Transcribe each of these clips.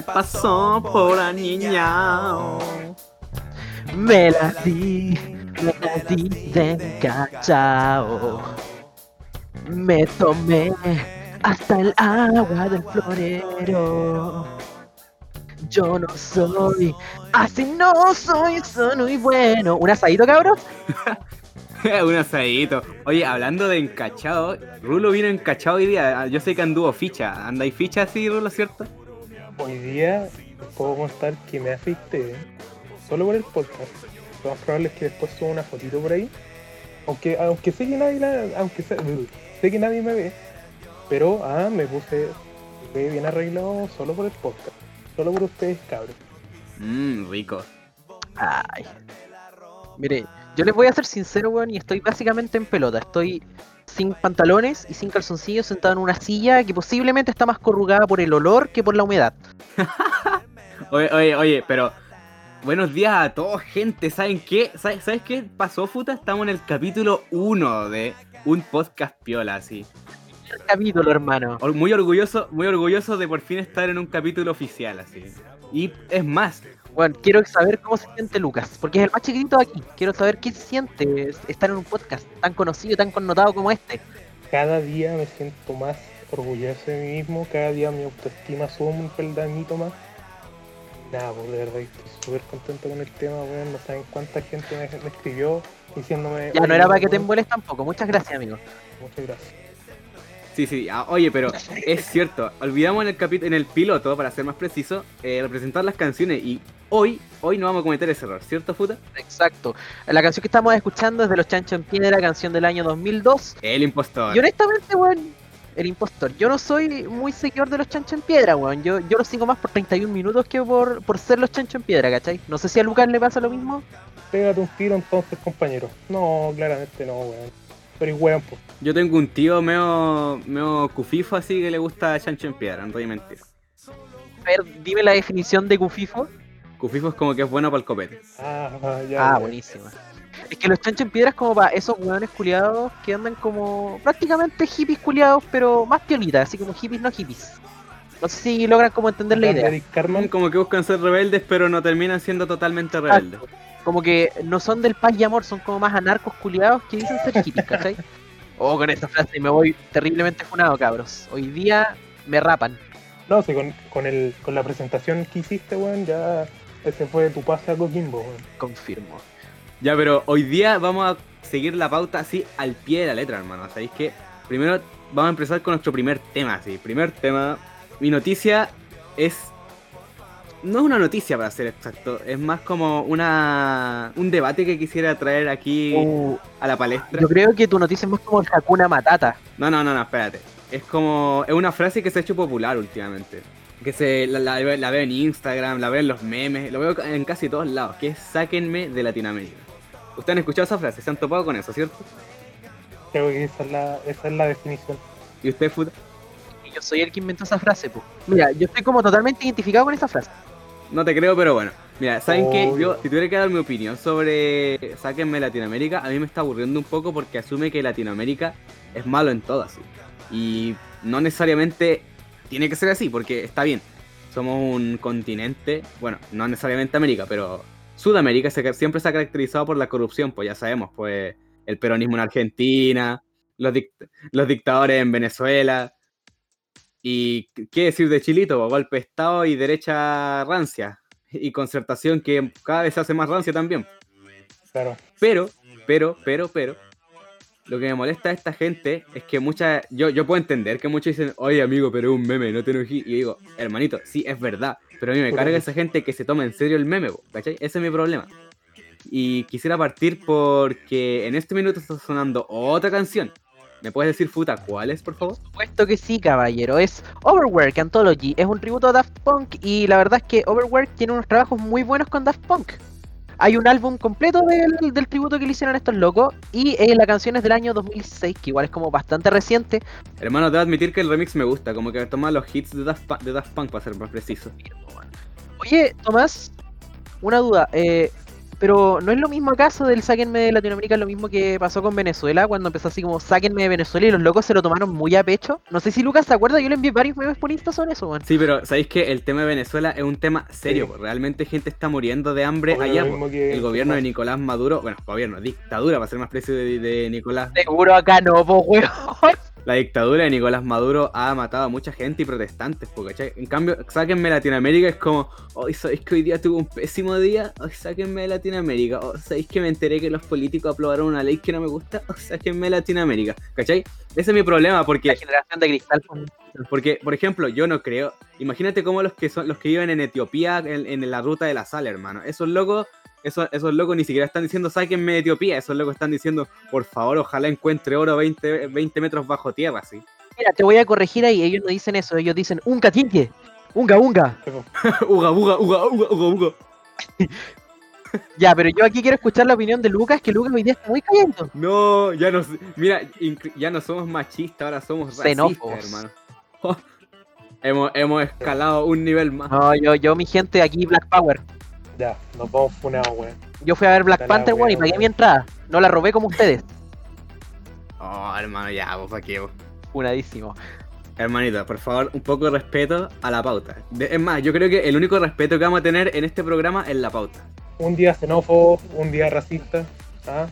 me pasó por aniñao. Me la di, me la di de cachao. Me tomé hasta el agua del florero. Yo no soy, así no soy, soy muy bueno. ¿Un asadito, cabros? Un asadito. Oye, hablando de encachado, Rulo vino encachado hoy día. Yo sé que anduvo ficha. ¿Andáis ficha así, Rulo, cierto? Hoy día puedo contar que me afecté solo por el podcast. Lo más probable es que después suba una fotito por ahí. Aunque, aunque sé que nadie la- aunque sé, sé que nadie me ve. Pero ah, me puse bien arreglado solo por el podcast. Solo por ustedes, cabros. Mmm, rico. Ay. Mire, yo les voy a ser sincero, weón, y estoy básicamente en pelota. Estoy sin pantalones y sin calzoncillos sentado en una silla que posiblemente está más corrugada por el olor que por la humedad. Oye, oye, oye, pero. Buenos días a todos, gente. ¿Saben qué? ¿Sabes, ¿Sabes qué pasó, Futa? Estamos en el capítulo 1 de un podcast piola, así. El capítulo, hermano. Muy orgulloso, muy orgulloso de por fin estar en un capítulo oficial, así. Y es más, Bueno, quiero saber cómo se siente Lucas, porque es el más chiquitito de aquí. Quiero saber qué se siente estar en un podcast tan conocido, tan connotado como este. Cada día me siento más orgulloso de mí mismo. Cada día mi autoestima sube un peldañito más. Nada, pues de verdad estoy súper contento con el tema, weón. No saben cuánta gente me, me escribió diciéndome. Ya no "Oye, era para que te emboles tampoco. Muchas gracias, amigo. Muchas gracias. Sí, sí, ah, oye, pero es cierto, olvidamos en el capi- en el piloto, para ser más preciso, eh, representar las canciones y hoy, hoy no vamos a cometer ese error, ¿cierto, Futa? Exacto. La canción que estamos escuchando es de Los Chancho en Piedra, canción del año 2002. El impostor. Y honestamente, weón, el impostor. Yo no soy muy seguidor de los chanchos en piedra, weón. Yo, yo los sigo más por 31 minutos que por, por ser los chanchos en piedra, ¿cachai? No sé si a Lucas le pasa lo mismo. Pégate un tiro entonces, compañero. No, claramente no, weón. Pero es weón, pues. Yo tengo un tío medio, medio cufifo así que le gusta Chancho en Piedra, no te voy a mentir. A ver, dime la definición de Cufifo. Cufifo es como que es bueno para el copete. Ah, ya. Ah, ya. buenísima. Es que los chanchos en piedra es como para esos weones culiados que andan como prácticamente hippies culiados, pero más piolitas, así como hippies no hippies. No sé si logran como entender la idea. Como que buscan ser rebeldes, pero no terminan siendo totalmente rebeldes. Como que no son del paz y amor, son como más anarcos culiados que dicen ser hippies, ¿cachai? Oh, con esta frase me voy terriblemente funado, cabros. Hoy día me rapan. No, sí, con, con, el, con la presentación que hiciste, weón, ya ese fue tu pase a Coquimbo, weón. Confirmo. Ya, pero hoy día vamos a seguir la pauta así al pie de la letra, hermano. ¿Sabéis que Primero vamos a empezar con nuestro primer tema, así. Primer tema. Mi noticia es. No es una noticia para ser exacto, es más como una un debate que quisiera traer aquí Uh, a la palestra. yo creo que tu noticia es más como Hakuna Matata. No, no, no, no, espérate. Es como. Es una frase que se ha hecho popular últimamente. Que se la, la ve- la veo en Instagram, la veo en los memes, lo veo en casi todos lados. Que es sáquenme de Latinoamérica. Ustedes han escuchado esa frase, se han topado con eso, ¿cierto? Creo que esa es la, esa es la definición. ¿Y usted, Futa? Y yo soy el que inventó esa frase, pues. Mira, yo estoy como totalmente identificado con esa frase. No te creo, pero bueno. Mira, ¿saben qué? Obvio. Yo, si tuviera que dar mi opinión sobre Sáquenme Latinoamérica, a mí me está aburriendo un poco porque asume que Latinoamérica es malo en todas. ¿sí? Y no necesariamente tiene que ser así, porque está bien. Somos un continente, bueno, no necesariamente América, pero Sudamérica se- siempre se ha caracterizado por la corrupción, pues ya sabemos, pues el peronismo en Argentina, los, dict- los dictadores en Venezuela. Y qué decir de Chilito, golpe Estado y derecha rancia. Y concertación que cada vez se hace más rancia también. Claro. Pero, pero, pero, pero, lo que me molesta a esta gente es que muchas, yo, yo puedo entender que muchos dicen, oye amigo, pero es un meme, no te enojes. Y yo digo, hermanito, sí, es verdad, pero a mí me carga esa gente que se toma en serio el meme, ¿cachai? Ese es mi problema. Y quisiera partir porque en este minuto está sonando otra canción. ¿Me puedes decir, Futa, cuál es, por favor? Por supuesto que sí, caballero. Es Overwork Anthology. Es un tributo a Daft Punk y la verdad es que Overwork tiene unos trabajos muy buenos con Daft Punk. Hay un álbum completo del, del tributo que le hicieron a estos locos y eh, la canción es del año 2006, que igual es como bastante reciente. Hermano, debo admitir que el remix me gusta, como que toma los hits de Daft, de Daft Punk para ser más preciso. Oye, Tomás, una duda. eh, pero ¿no es lo mismo acaso del sáquenme de Latinoamérica? Es lo mismo que pasó con Venezuela cuando empezó así como sáquenme de Venezuela y los locos se lo tomaron muy a pecho. No sé si Lucas se acuerda, yo le envié varios memes por Insta sobre eso, weón. Sí, pero sabéis que el tema de Venezuela es un tema serio. Sí. Realmente gente está muriendo de hambre Obvio, allá. que- El gobierno de Nicolás Maduro, bueno, gobierno, dictadura, para ser más preciso de, de Nicolás. Seguro acá no, po, weón. La dictadura de Nicolás Maduro ha matado a mucha gente y protestantes, po, ¿cachai? En cambio, sáquenme Latinoamérica es como, hoy sabéis que hoy día tuve un pésimo día, hoy sáquenme de Latinoamérica, o sabéis que me enteré que los políticos aprobaron una ley que no me gusta, o sáquenme de Latinoamérica, ¿cachai? Ese es mi problema, La porque generación de cristal. po. Porque, por ejemplo, yo no creo. Imagínate cómo los que son los que viven en Etiopía, en, en la ruta de la sal, hermano. Esos locos, esos, esos locos ni siquiera están diciendo sáquenme de Etiopía. Esos locos están diciendo, por favor, ojalá encuentre oro 20, 20 metros bajo tierra, así. Mira, te voy a corregir ahí, ellos no dicen eso, ellos dicen unga tinque, unga unga. uga, uga, uga, uga, uga, uga. Ya, pero yo aquí quiero escuchar la opinión de Lucas, que Lucas hoy día está muy callado. No, ya no, mira, ya no somos machistas, ahora somos racistas, hermano. hemos, hemos escalado un nivel más. No, yo, yo, mi gente, aquí Black Power. Ya, nos vamos funados, weón. Yo fui a ver Black Está Panther, weón, y pagué mi entrada. No la robé como ustedes. Oh, hermano, ya, vos, pa' qué, vos. Funadísimo. Hermanito, por favor, un poco de respeto a la pauta. De- es más, yo creo que el único respeto que vamos a tener en este programa es la pauta. Un día xenófobo, un día racista. ¿ah?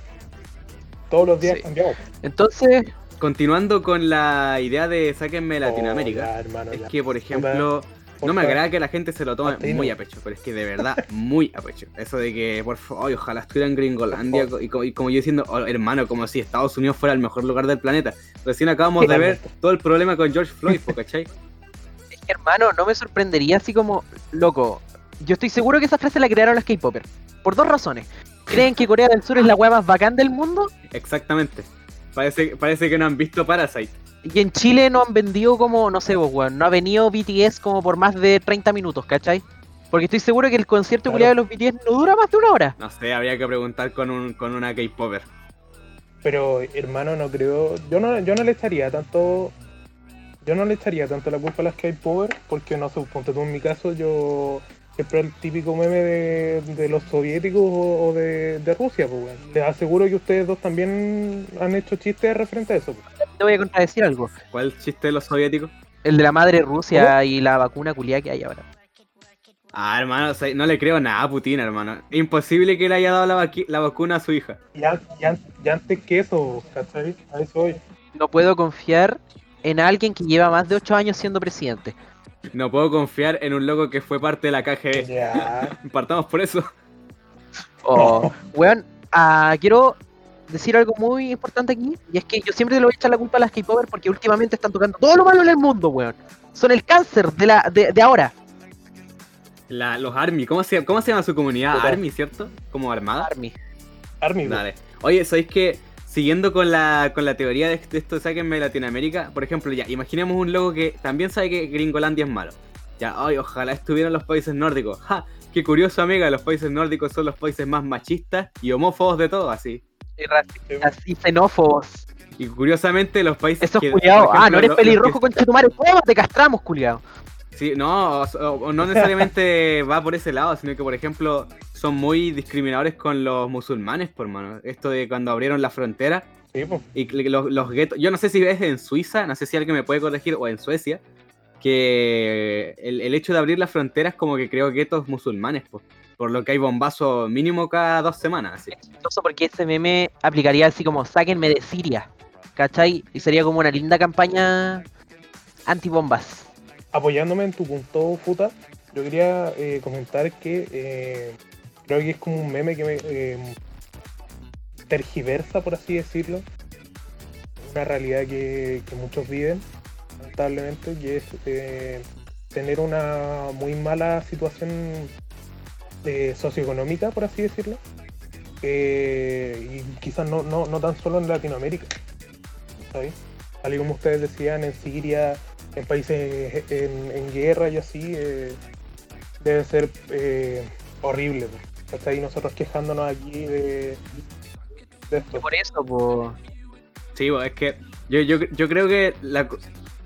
Todos los días Sí. cambiamos. Entonces, Continuando con la idea de sáquenme Oh, Latinoamérica. ya, hermano, es ya. que, por ejemplo, no me agrada que la gente se lo tome muy a pecho, pero es que de verdad, muy a pecho. Eso de que, por favor, ojalá estuviera en Gringolandia y, co- y como yo diciendo, oh, hermano, como si Estados Unidos fuera el mejor lugar del planeta. Recién acabamos de ver todo el problema con George Floyd, ¿cachai? es que, hermano, no me sorprendería así como, loco. Yo estoy seguro que esa frase la crearon las K-Popers. Por dos razones. ¿Creen que Corea del Sur es la weá más bacán del mundo? Exactamente. Parece, parece que no han visto Parasite. Y en Chile no han vendido como, no sé vos, weón, no ha venido BTS como por más de 30 minutos, ¿cachai? Porque estoy seguro que el concierto Claro. culiado de los BTS no dura más de una hora. No sé, habría que preguntar con, un, con una K-Popper. Pero hermano, no creo. Yo no, yo no le echaría tanto. Yo no le echaría tanto la culpa a las K-Power, porque no sé, ponte tú en mi caso, yo siempre el típico meme de, de los soviéticos o, o de, de Rusia, pues weón. Les aseguro que ustedes dos también han hecho chistes referente a eso. pues. Te voy a contradecir algo. ¿Cuál chiste de los soviéticos? El de la madre Rusia y la vacuna culiada que hay ahora. Ah, hermano, o sea, no le creo nada a Putin, hermano. Imposible que le haya dado la, vaqui- la vacuna a su hija. Y, an- y an- y antes que eso, ¿cachai? A eso voy. No puedo confiar en alguien que lleva más de 8 años siendo presidente. No puedo confiar en un loco que fue parte de la KGB. Ya. Partamos por eso. Oh, weón, ah, quiero decir algo muy importante aquí, y es que yo siempre le voy a echar la culpa a las K-Popers porque últimamente están tocando todo lo malo en el mundo, weón. Son el cáncer de, la, de, de ahora. La- los Army, ¿cómo se, ¿cómo se llama su comunidad? Army, ¿cierto? Como armada. Army. Army. Dale. Oye, ¿sabéis que siguiendo con la, con la teoría de, esto sáquenme de Latinoamérica? Por ejemplo, ya, imaginemos un loco que también sabe que Gringolandia es malo. Ya, ay, ojalá estuvieran los países nórdicos. ¡Ja! Qué curioso, amiga, los países nórdicos son los países más machistas y homófobos de todos, así. Y racistas y xenófobos. Y curiosamente los países que, culiados. por Ah, no eres los pelirrojo con Chetumare. ¡Oh, te castramos, culiado! Sí, no, o, no necesariamente va por ese lado, sino que, por ejemplo, son muy discriminadores con los musulmanes, por mano. Esto de cuando abrieron la frontera Sí, pues. y los, los guetos. Yo no sé si es en Suiza, no sé si alguien me puede corregir, o en Suecia, que el, el hecho de abrir las fronteras como que creó guetos musulmanes, po, por lo que hay bombazo mínimo cada dos semanas. Así. Es chistoso porque ese meme aplicaría así como sáquenme de Siria. ¿Cachai? Y sería como una linda campaña antibombas. Apoyándome en tu punto, Futa, yo quería eh, comentar que eh, creo que es como un meme que me eh, tergiversa, por así decirlo, una realidad que, muchos viven, lamentablemente, que es tener una muy mala situación socioeconómica, por así decirlo, y quizás no tan solo en Latinoamérica, ¿sabes? Tal y como ustedes decían, en Siria, en países en, en guerra y así, eh, debe ser eh, horrible. pues. Hasta ahí nosotros quejándonos aquí de, de esto. Por eso, po, Sí, bo, es que yo, yo, yo creo que la,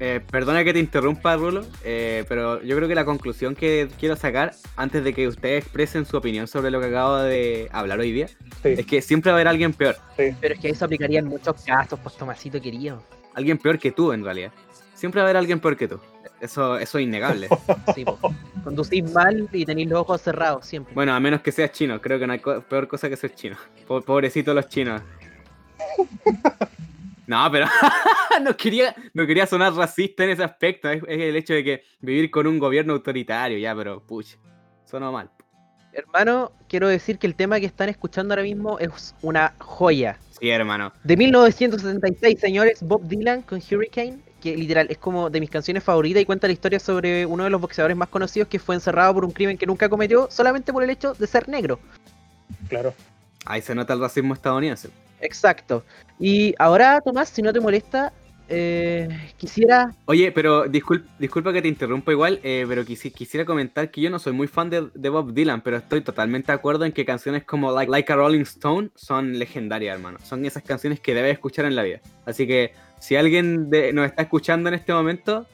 Eh, perdona que te interrumpa, Rulo, eh, pero yo creo que la conclusión que quiero sacar antes de que ustedes expresen su opinión sobre lo que acabo de hablar hoy día Sí, es que siempre va a haber alguien peor. sí. Pero es que eso aplicaría en muchos casos, pues Tomasito querido. Alguien peor que tú, en realidad. Siempre va a haber alguien peor que tú. Eso, eso es innegable. Sí. Conducís mal y tenéis los ojos cerrados siempre. Bueno, a menos que seas chino. Creo que no hay co- peor cosa que ser chino. Po- Pobrecitos los chinos. No, pero no, quería, no quería sonar racista en ese aspecto. Es, es el hecho de que vivir con un gobierno autoritario, ya, pero pucha. Sonó mal. Hermano, quiero decir que el tema que están escuchando ahora mismo es una joya. Sí, hermano. De 1976, señores, Bob Dylan con Hurricane, que literal es como de mis canciones favoritas y cuenta la historia sobre uno de los boxeadores más conocidos que fue encerrado por un crimen que nunca cometió solamente por el hecho de ser negro. Claro. Ahí se nota el racismo estadounidense. Exacto. Y ahora, Tomás, si no te molesta, eh, quisiera... Oye, pero discul- disculpa que te interrumpa igual, eh, pero quisi- quisiera comentar que yo no soy muy fan de, de Bob Dylan, pero estoy totalmente de acuerdo en que canciones como like, Like a Rolling Stone son legendarias, hermano. Son esas canciones que debes escuchar en la vida. Así que si alguien de- nos está escuchando en este momento,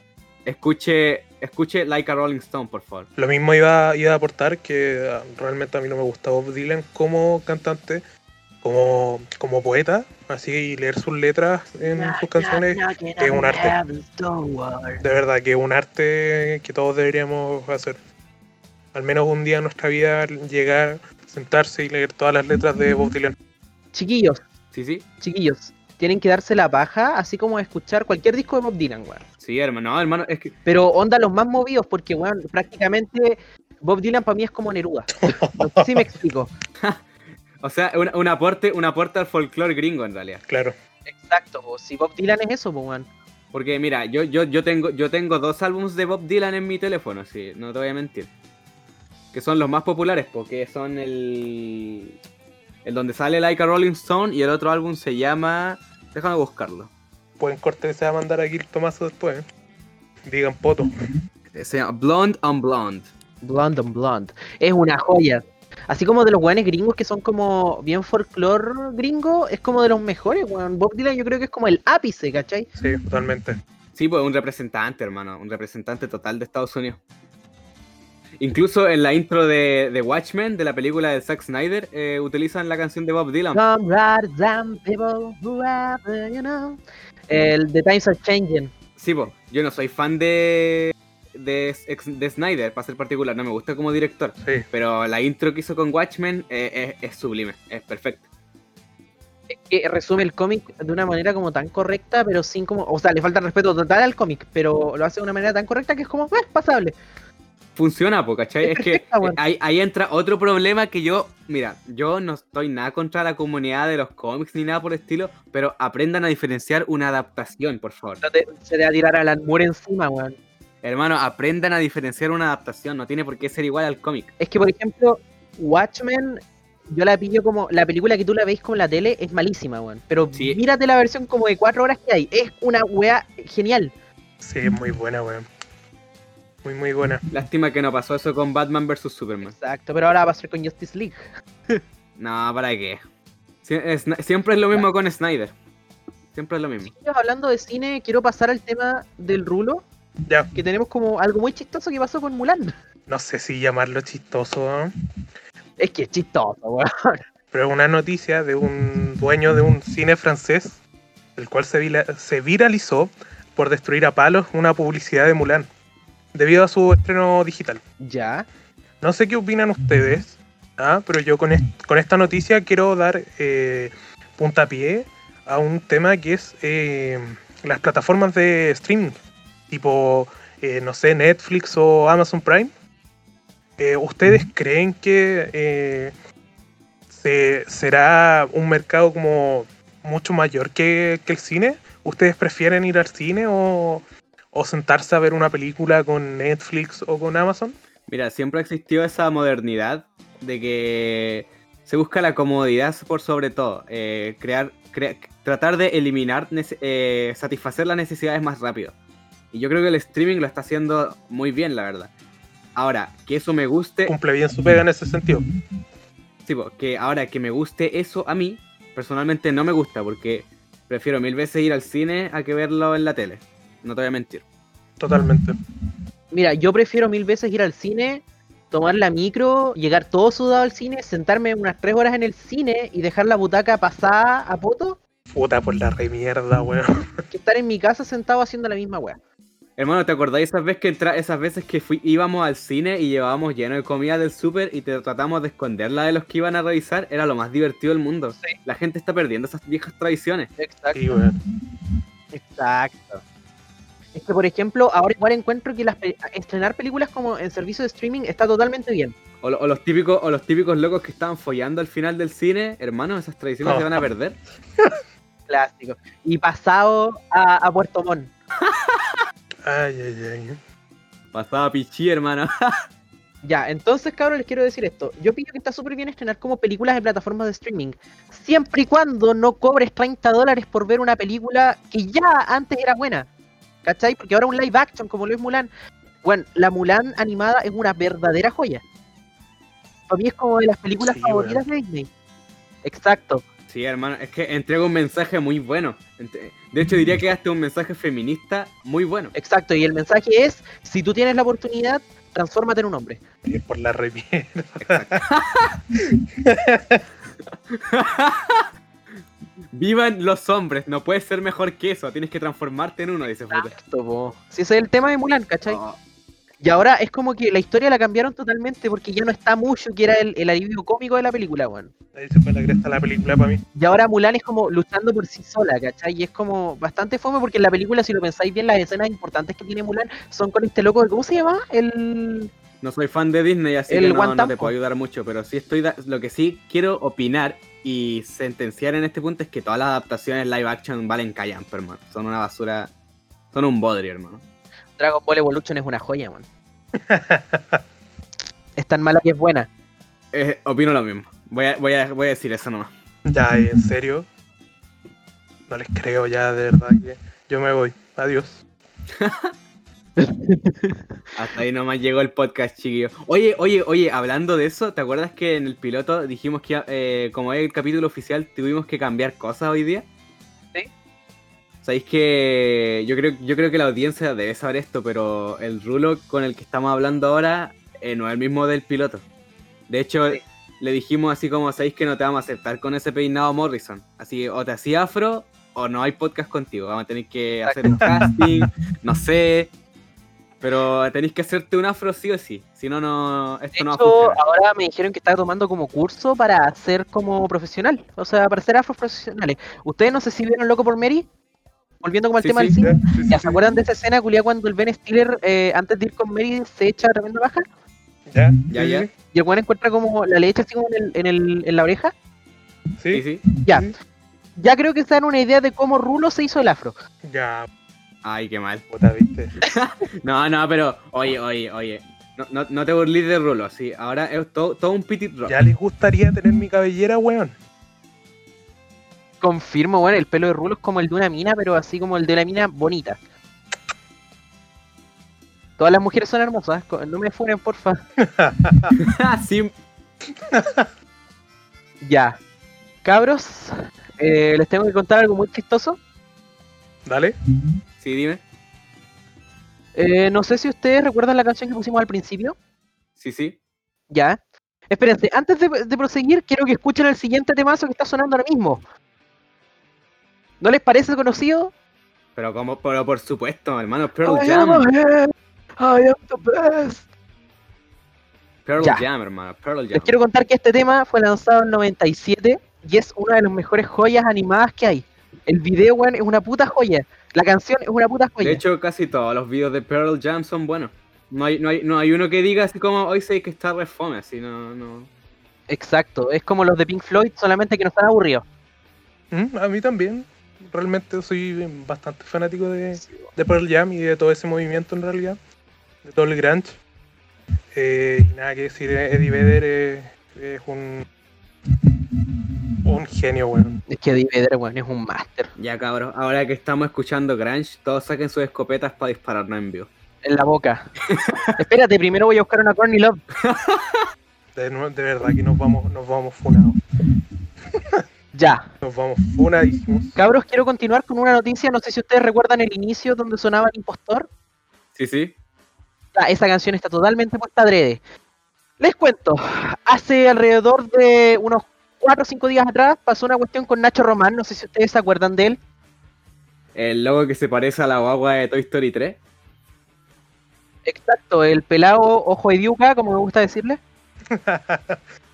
escuche, escuche Like a Rolling Stone, por favor. Lo mismo iba, iba a aportar que ah, realmente a mí no me gusta Bob Dylan como cantante, como, como poeta, así y leer sus letras en sus canciones, es un arte. de verdad que es un arte que todos deberíamos hacer. Al menos un día en nuestra vida llegar, sentarse y leer todas las letras de Bob Dylan. Chiquillos, Sí, sí. chiquillos, tienen que darse la paja, así como escuchar cualquier disco de Bob Dylan, weón. Sí, hermano. No, hermano, es que Pero onda los más movidos, porque, weón, prácticamente Bob Dylan para mí es como Neruda. No sé si me explico. O sea, un, un aporte, un aporte al folclore gringo en realidad. Claro. Exacto, po. si Bob Dylan es eso, po. Porque mira, yo, yo, yo tengo, yo tengo dos álbumes de Bob Dylan en mi teléfono, sí, no te voy a mentir. Que son los más populares, porque son el. El donde sale Like a Rolling Stone y el otro álbum se llama. Déjame buscarlo. Pueden corte se va a mandar aquí el tomazo después. ¿eh? Digan poto. Se llama Blonde on Blonde. Blonde on Blonde. Es una joya. Así como de los weones gringos que son como bien folclore gringo, es como de los mejores, weón. Bob Dylan yo creo que es como el ápice, ¿cachai? Sí, totalmente. Sí, pues un representante, hermano. Un representante total de Estados Unidos. Incluso en la intro de, de Watchmen, de la película de Zack Snyder, eh, utilizan la canción de Bob Dylan. Comrades and people, whoever you know. El The Times Are Changing. Sí, po, yo no soy fan de, de, ex- de Snyder, para ser particular, no me gusta como director. Sí. Pero la intro que hizo con Watchmen eh, es, es sublime, es perfecta. Es que resume el cómic de una manera como tan correcta, pero sin como. O sea, le falta respeto total al cómic, pero lo hace de una manera tan correcta que es como, eh, pasable. Funciona, po, ¿cachai? Es Es que ahí, ahí entra otro problema que yo, mira, yo no estoy nada contra la comunidad de los cómics ni nada por el estilo, pero aprendan a diferenciar una adaptación, por favor. No te- se te va a tirar a Moore encima, weón. Hermano, aprendan a diferenciar una adaptación, no tiene por qué ser igual al cómic. Es que, por ejemplo, Watchmen, yo la pillo como. La película que tú la veis como en la tele es malísima, weón. Pero Sí. mírate la versión como de cuatro horas que hay. Es una weá genial. Sí, es muy buena, weón. Muy, muy buena. Lástima que no pasó eso con Batman vs Superman. Exacto, pero ahora va a pasar con Justice League. No, ¿para qué? Sie- es- siempre es lo mismo con Snyder. Siempre es lo mismo. Hablando de cine, quiero pasar al tema del rulo. Ya, Que tenemos como algo muy chistoso que pasó con Mulan. no sé si llamarlo chistoso. Es que es chistoso, weón. pero una noticia de un dueño de un cine francés, el cual se, se viralizó por destruir a palos una publicidad de Mulan, debido a su estreno digital. Ya. No sé qué opinan ustedes, ¿ah? pero yo con, est- con esta noticia quiero dar eh, puntapié a un tema que es eh, las plataformas de streaming, tipo, eh, no sé, Netflix o Amazon Prime. Eh, ¿Ustedes creen que eh, se- será un mercado como mucho mayor que, que el cine? ¿Ustedes prefieren ir al cine o, o sentarse a ver una película con Netflix o con Amazon? Mira, siempre existió esa modernidad de que se busca la comodidad por sobre todo. eh, crear, crea- tratar de eliminar, eh, satisfacer las necesidades más rápido. Y yo creo que el streaming lo está haciendo muy bien, la verdad. Ahora, que eso me guste, cumple bien su pega en ese sentido. Sí, que ahora que me guste eso a mí, personalmente no me gusta porque prefiero mil veces ir al cine a que verlo en la tele. no te voy a mentir. Totalmente. Mira, yo prefiero mil veces ir al cine, tomar la micro, llegar todo sudado al cine, sentarme unas tres horas en el cine y dejar la butaca pasada a poto, Puta por la re mierda, weón. que estar en mi casa sentado haciendo la misma weá. Hermano, ¿te acordáis esas veces que entra, esas veces que fui, íbamos al cine y llevábamos lleno de comida del súper y te tratamos de esconderla de los que iban a revisar? Era lo más divertido del mundo. Sí. La gente está perdiendo esas viejas tradiciones. Exacto. Sí. Exacto. Es que, por ejemplo, ahora igual encuentro que las estrenar películas como en servicio de streaming está totalmente bien. O, lo- o los típicos, o los típicos locos que estaban follando al final del cine, hermano, esas tradiciones Oh. se van a perder. Clásico. Y pasado a, a Puerto Montt. Ay, ay, ay. Pasaba pichi, hermano. Ya, entonces, cabrón, les quiero decir esto. Yo pienso que está súper bien estrenar como películas en plataformas de streaming. Siempre y cuando no cobres 30 dólares por ver una película que ya antes era buena. ¿Cachai? Porque ahora un live action como lo es Mulan. Bueno, la Mulan animada es una verdadera joya. Para mí es como de las películas Sí, favoritas de Disney. Exacto. Sí, hermano, es que entrega un mensaje muy bueno. De hecho, diría que hasta un mensaje feminista muy bueno. Exacto, y el mensaje es, si tú tienes la oportunidad, transfórmate en un hombre. Es por la re mierda. Vivan los hombres, no puedes ser mejor que eso, tienes que transformarte en uno, dice. Exacto, po. Si ese es el tema de Mulan, ¿cachai? Oh, Y ahora es como que la historia la cambiaron totalmente porque ya no está mucho que era el, el alivio cómico de la película, weón. Ahí se fue la cresta la película para mí. Y ahora Mulan es como luchando por sí sola, ¿cachai? Y es como bastante fome porque en la película, si lo pensáis bien, las escenas importantes que tiene Mulan son con este loco, de- ¿cómo se llama? El... No soy fan de Disney, así El que no, te puedo ayudar mucho, pero sí estoy da- lo que sí quiero opinar y sentenciar en este punto es que todas las adaptaciones live action valen callampa, hermano. Son una basura, son un bodrio, hermano. Dragon Ball Evolution es una joya, man. es tan mala que es buena. Eh, opino lo mismo. Voy a, voy, a, voy a decir eso nomás. Ya, en serio. No les creo ya, de verdad que yo me voy. Adiós. Hasta ahí nomás llegó el podcast, chiquillo. Oye, oye, oye, hablando de eso, ¿te acuerdas que en el piloto dijimos que eh, como es el capítulo oficial tuvimos que cambiar cosas hoy día? Sabéis que yo creo, yo creo que la audiencia debe saber esto, pero el rulo con el que estamos hablando ahora eh, no es el mismo del piloto. De hecho, Sí. le dijimos así como, sabéis que no te vamos a aceptar con ese peinado Morrison. Así, o te hacía afro o no hay podcast contigo. Vamos a tener que hacer un casting, no sé. Pero tenéis que hacerte un afro sí o sí. Si no, no, De esto no va hecho, ahora me dijeron que estaba tomando como curso para ser como profesional. O sea, para ser afros profesionales. ¿Ustedes no sé si vieron Loco por Mary? Volviendo como al Sí, tema sí, del cine. Ya, sí, sí, ¿Ya sí. se acuerdan de esa escena, culia, cuando el Ben Stiller, eh, antes de ir con Mary, se echa tremenda baja? Ya, Ya, ya. Y el weón encuentra como la leche así como en, el, en, el, en la oreja. Sí, Sí, sí. Ya. sí. Ya creo que se dan una idea de cómo Rulo se hizo el afro. Ya, Ay, qué mal. puta, viste. No, no, pero, oye, oye, oye. No, no, no te burles de rulo, sí. Ahora es todo, todo un petit rock. Ya les gustaría tener mi cabellera, weón. Confirmo, bueno, el pelo de Rulo es como el de una mina, pero así como el de una mina bonita. Todas las mujeres son hermosas, no me funen, porfa. sí, Ya. Cabros, eh, les tengo que contar algo muy chistoso. Dale. sí, dime. Eh, no sé si ustedes recuerdan la canción que pusimos al principio. Sí, sí. Ya. Espérense, antes de, de proseguir, quiero que escuchen el siguiente temazo que está sonando ahora mismo. ¿No les parece conocido? Pero como, pero por supuesto, hermano, Pearl I am Jam. a man, I am the best. Pearl Ya. Jam, hermano, Pearl Jam. Les quiero contar que este tema fue lanzado en 97 y es una de las mejores joyas animadas que hay. El video, weón, es una puta joya. La canción es una puta joya. De hecho, casi todos los videos de Pearl Jam son buenos. No hay, no hay, no hay uno que diga así como hoy sé que está re fome, así no, no. Exacto, es como los de Pink Floyd, solamente que no están aburridos. Mm, a mí también. Realmente soy bastante fanático de, de Pearl Jam y de todo ese movimiento en realidad. De todo el grunge. Eh, y nada que decir, Eddie Vedder es, es un, un genio, weón. Es que Eddie Vedder, weón, es un máster. Ya cabros, ahora que estamos escuchando Grunge, todos saquen sus escopetas para dispararnos en vivo. En la boca. Espérate, primero voy a buscar una Corny Love. De, de verdad que nos vamos, nos vamos funados. Ya, Nos vamos funadísimos. cabros, quiero continuar con una noticia. No sé si ustedes recuerdan el inicio donde sonaba el impostor. Sí, sí. Ah, esa canción está totalmente puesta adrede. Les cuento, hace alrededor de unos 4 o 5 días atrás pasó una cuestión con Nacho Román, no sé si ustedes se acuerdan de él. El logo que se parece a la guagua de Toy Story 3. Exacto, el pelado ojo de diuca, como me gusta decirle.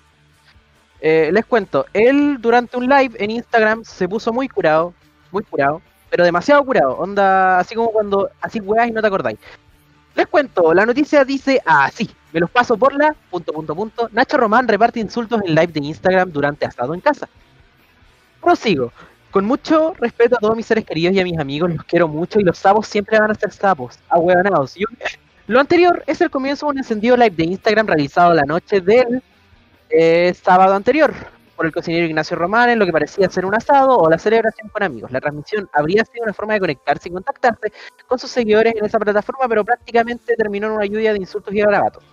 Eh, les cuento, él durante un live en Instagram se puso muy curado, muy curado, pero demasiado curado, onda, así como cuando así weas y no te acordáis. Les cuento, la noticia dice así, me los paso por la, punto, punto, punto, Nacho Román reparte insultos en live de Instagram durante asado en casa. Prosigo, con mucho respeto a todos mis seres queridos y a mis amigos, los quiero mucho y los sapos siempre van a ser sapos, ahueonados. Lo anterior es el comienzo de un encendido live de Instagram realizado la noche del eh, sábado anterior por el cocinero Ignacio Román en lo que parecía ser un asado o la celebración con amigos. La transmisión habría sido una forma de conectarse y contactarse con sus seguidores en esa plataforma, pero prácticamente terminó en una lluvia de insultos y garabatos.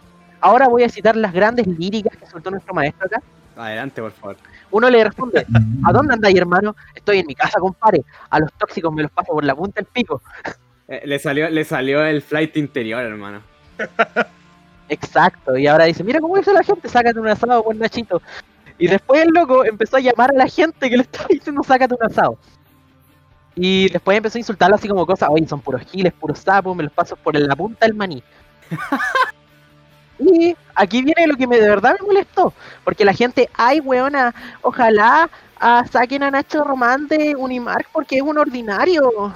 Ahora voy a citar las grandes líricas que soltó nuestro maestro acá. Adelante, por favor. Uno le responde, ¿a dónde andáis, hermano? Estoy en mi casa, compadre. A los tóxicos me los paso por la punta del pico. Eh, le, salió, le salió el flight interior, hermano. Exacto, y ahora dice, mira cómo dice la gente, sácate un asado, buen Nachito. Y después el loco empezó a llamar a la gente que le estaba diciendo, sácate un asado. Y después empezó a insultarlo así como cosas, oye, son puros giles, puros sapos, me los paso por la punta del maní. y aquí viene lo que me de verdad me molestó, porque la gente, ay, weona, ojalá ah, saquen a Nacho Román de Unimark porque es un ordinario.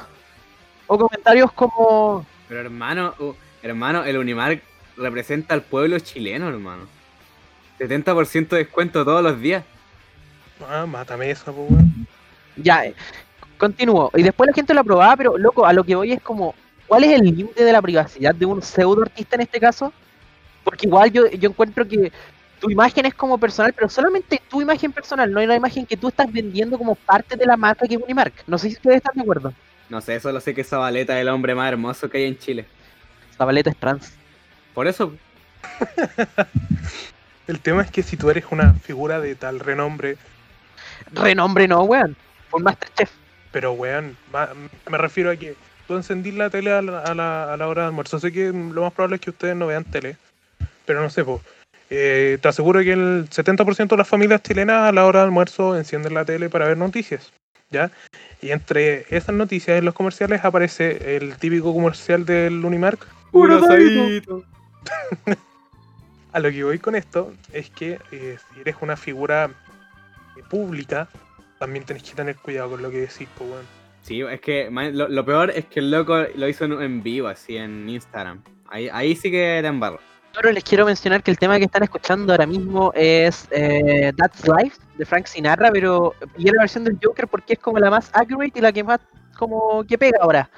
O comentarios como, Pero hermano, uh, hermano, el Unimark representa al pueblo chileno, hermano. 70% de descuento todos los días. Ah, mátame esa, pues, weón. Ya, eh, continúo. Y después la gente lo aprobaba, pero loco, a lo que voy es como, ¿cuál es el límite de la privacidad de un pseudo artista en este caso? Porque igual yo, yo encuentro que tu imagen es como personal, pero solamente tu imagen personal, no hay una imagen que tú estás vendiendo como parte de la marca que es Unimark. No sé si ustedes están de acuerdo. No sé, solo sé que Zabaleta es el hombre más hermoso que hay en Chile. Zabaleta es trans. Por eso, El tema es que si tú eres una figura de tal renombre, Renombre no, weón. Fue un Masterchef. pero weón, me refiero a que tú encendís la tele a la, a la- a la hora de almuerzo. Sé que lo más probable es que ustedes no vean tele, pero no sé, pues. te aseguro que el 70% de las familias chilenas a la hora de almuerzo encienden la tele para ver noticias, ¿ya? Y entre esas noticias en los comerciales aparece el típico comercial del Unimark. un Puro asadito. A lo que voy con esto es que eh, si eres una figura eh, pública, también tenés que tener cuidado con lo que decís, pues weón. Sí, es que man, lo, lo peor es que el loco lo hizo en, en vivo, así en Instagram. Ahí, ahí sí que era en barro. Ahora les quiero mencionar que el tema que están escuchando ahora mismo es eh, That's Life de Frank Sinatra, pero pillé la versión del Joker porque es como la más accurate y la que más como que pega ahora.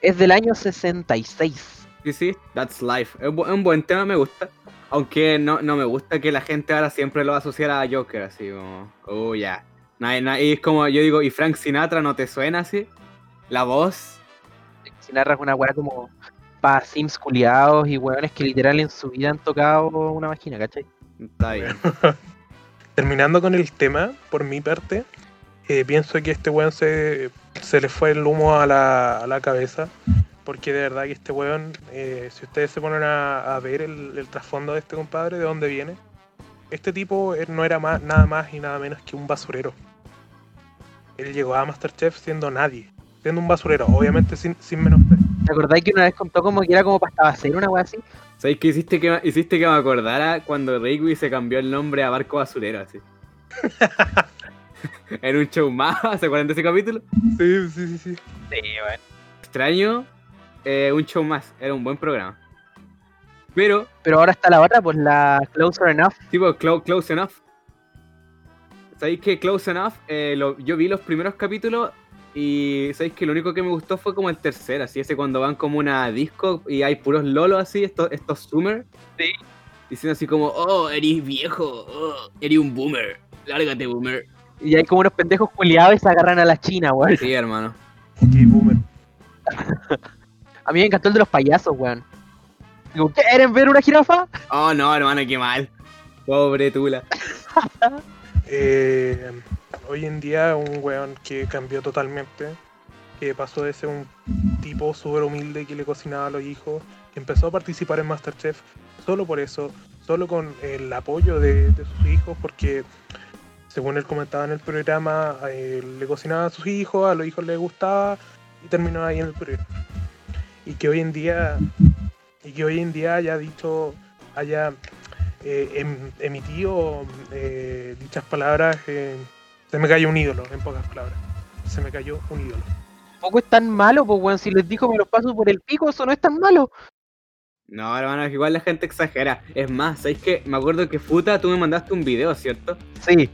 Es del año 66. Sí, sí, that's life. Es, un buen tema, me gusta. Aunque no, no me gusta que la gente ahora siempre lo asociara a Joker, así como, oh, ya. Nadie- Y es como, yo digo, ¿y Frank Sinatra no te suena así? La voz. Sinatra es una weá como para sims culiados y weones que literal en su vida han tocado una máquina, ¿cachai? Está bien. Terminando con el tema, por mi parte, eh, pienso que este weón se, se le fue el humo a la, a la cabeza. Porque de verdad que este weón, eh, si ustedes se ponen a, a ver el, el trasfondo de este compadre, de dónde viene, este tipo eh, no era más, nada más y nada menos que un basurero. Él llegó a Masterchef siendo nadie, siendo un basurero, obviamente sin, sin menosprecio. ¿Te acordáis que una vez contó como que era como para hacer una weá así? ¿Sabes qué hiciste que, me- hiciste que me acordara cuando Rigby se cambió el nombre a Barco Basurero, así? en un show más, ¿se acuerdan de ese capítulo? Sí, sí, sí, sí. Sí, weón. Extraño, eh, un show más, era un buen programa. Pero, Pero ahora está la otra, pues la Closer Enough. tipo, clo- close enough. ¿Sabéis que Close Enough? eh, lo- yo vi los primeros capítulos y sabéis que lo único que me gustó fue como el tercero, así ese cuando van como una disco y hay puros lolos así, estos, estos Summer. Sí. Diciendo así como, oh, eres viejo, oh, eres un boomer, lárgate boomer. Y hay como unos pendejos culiados y se agarran a la china, weón. Sí, hermano. Ok, boomer. A mí me encantó el de los payasos, weón. Digo, ¿quieren ver una jirafa? Oh, no, hermano, qué mal. Pobre Tula. Eh, hoy en día un weón que cambió totalmente, que pasó de ser un tipo súper humilde que le cocinaba a los hijos, que empezó a participar en Masterchef solo por eso, solo con el apoyo de, de sus hijos, porque según él comentaba en el programa, eh, le cocinaba a sus hijos, a los hijos les gustaba y terminó ahí en el programa. Y que hoy en día, y que hoy en día haya dicho, haya eh, em- emitido eh, dichas palabras, eh, se me cayó un ídolo, en pocas palabras. Se me cayó un ídolo. Tampoco es tan malo, pues weón, si les dijo me los paso por el pico, eso no es tan malo. No, hermano, es que igual la gente exagera. Es más, ¿sabéis que Me acuerdo que Futa, tú me mandaste un video, ¿cierto? Sí,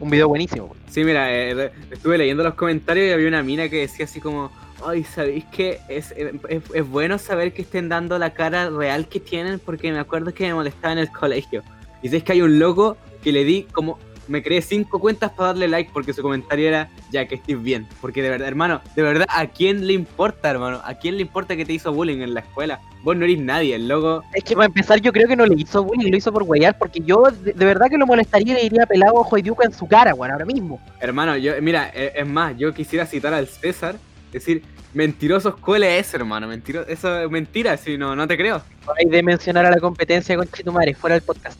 un video buenísimo. weón. Sí, mira, eh, estuve leyendo los comentarios y había una mina que decía así como, ay, ¿sabéis que es, es, es bueno saber que estén dando la cara real que tienen? Porque me acuerdo que me molestaba en el colegio. Y sabéis que hay un loco que le di como, me creé cinco cuentas para darle like porque su comentario era, ya que estés bien. Porque de verdad, hermano, de verdad, ¿a quién le importa, hermano? ¿A quién le importa que te hizo bullying en la escuela? Vos no eres nadie, el loco... Es que para empezar yo creo que no le hizo bullying, lo hizo por weyar, porque yo de, de verdad que lo molestaría y le diría pelado ojo y diuca en su cara, weón, ahora mismo. Hermano, yo, mira, eh, es más, yo quisiera citar al César, decir, mentiroso escuela es, hermano, mentiroso, eso es mentira, si no, no te creo. Hay de mencionar a la competencia con Chitumare, fuera del podcast.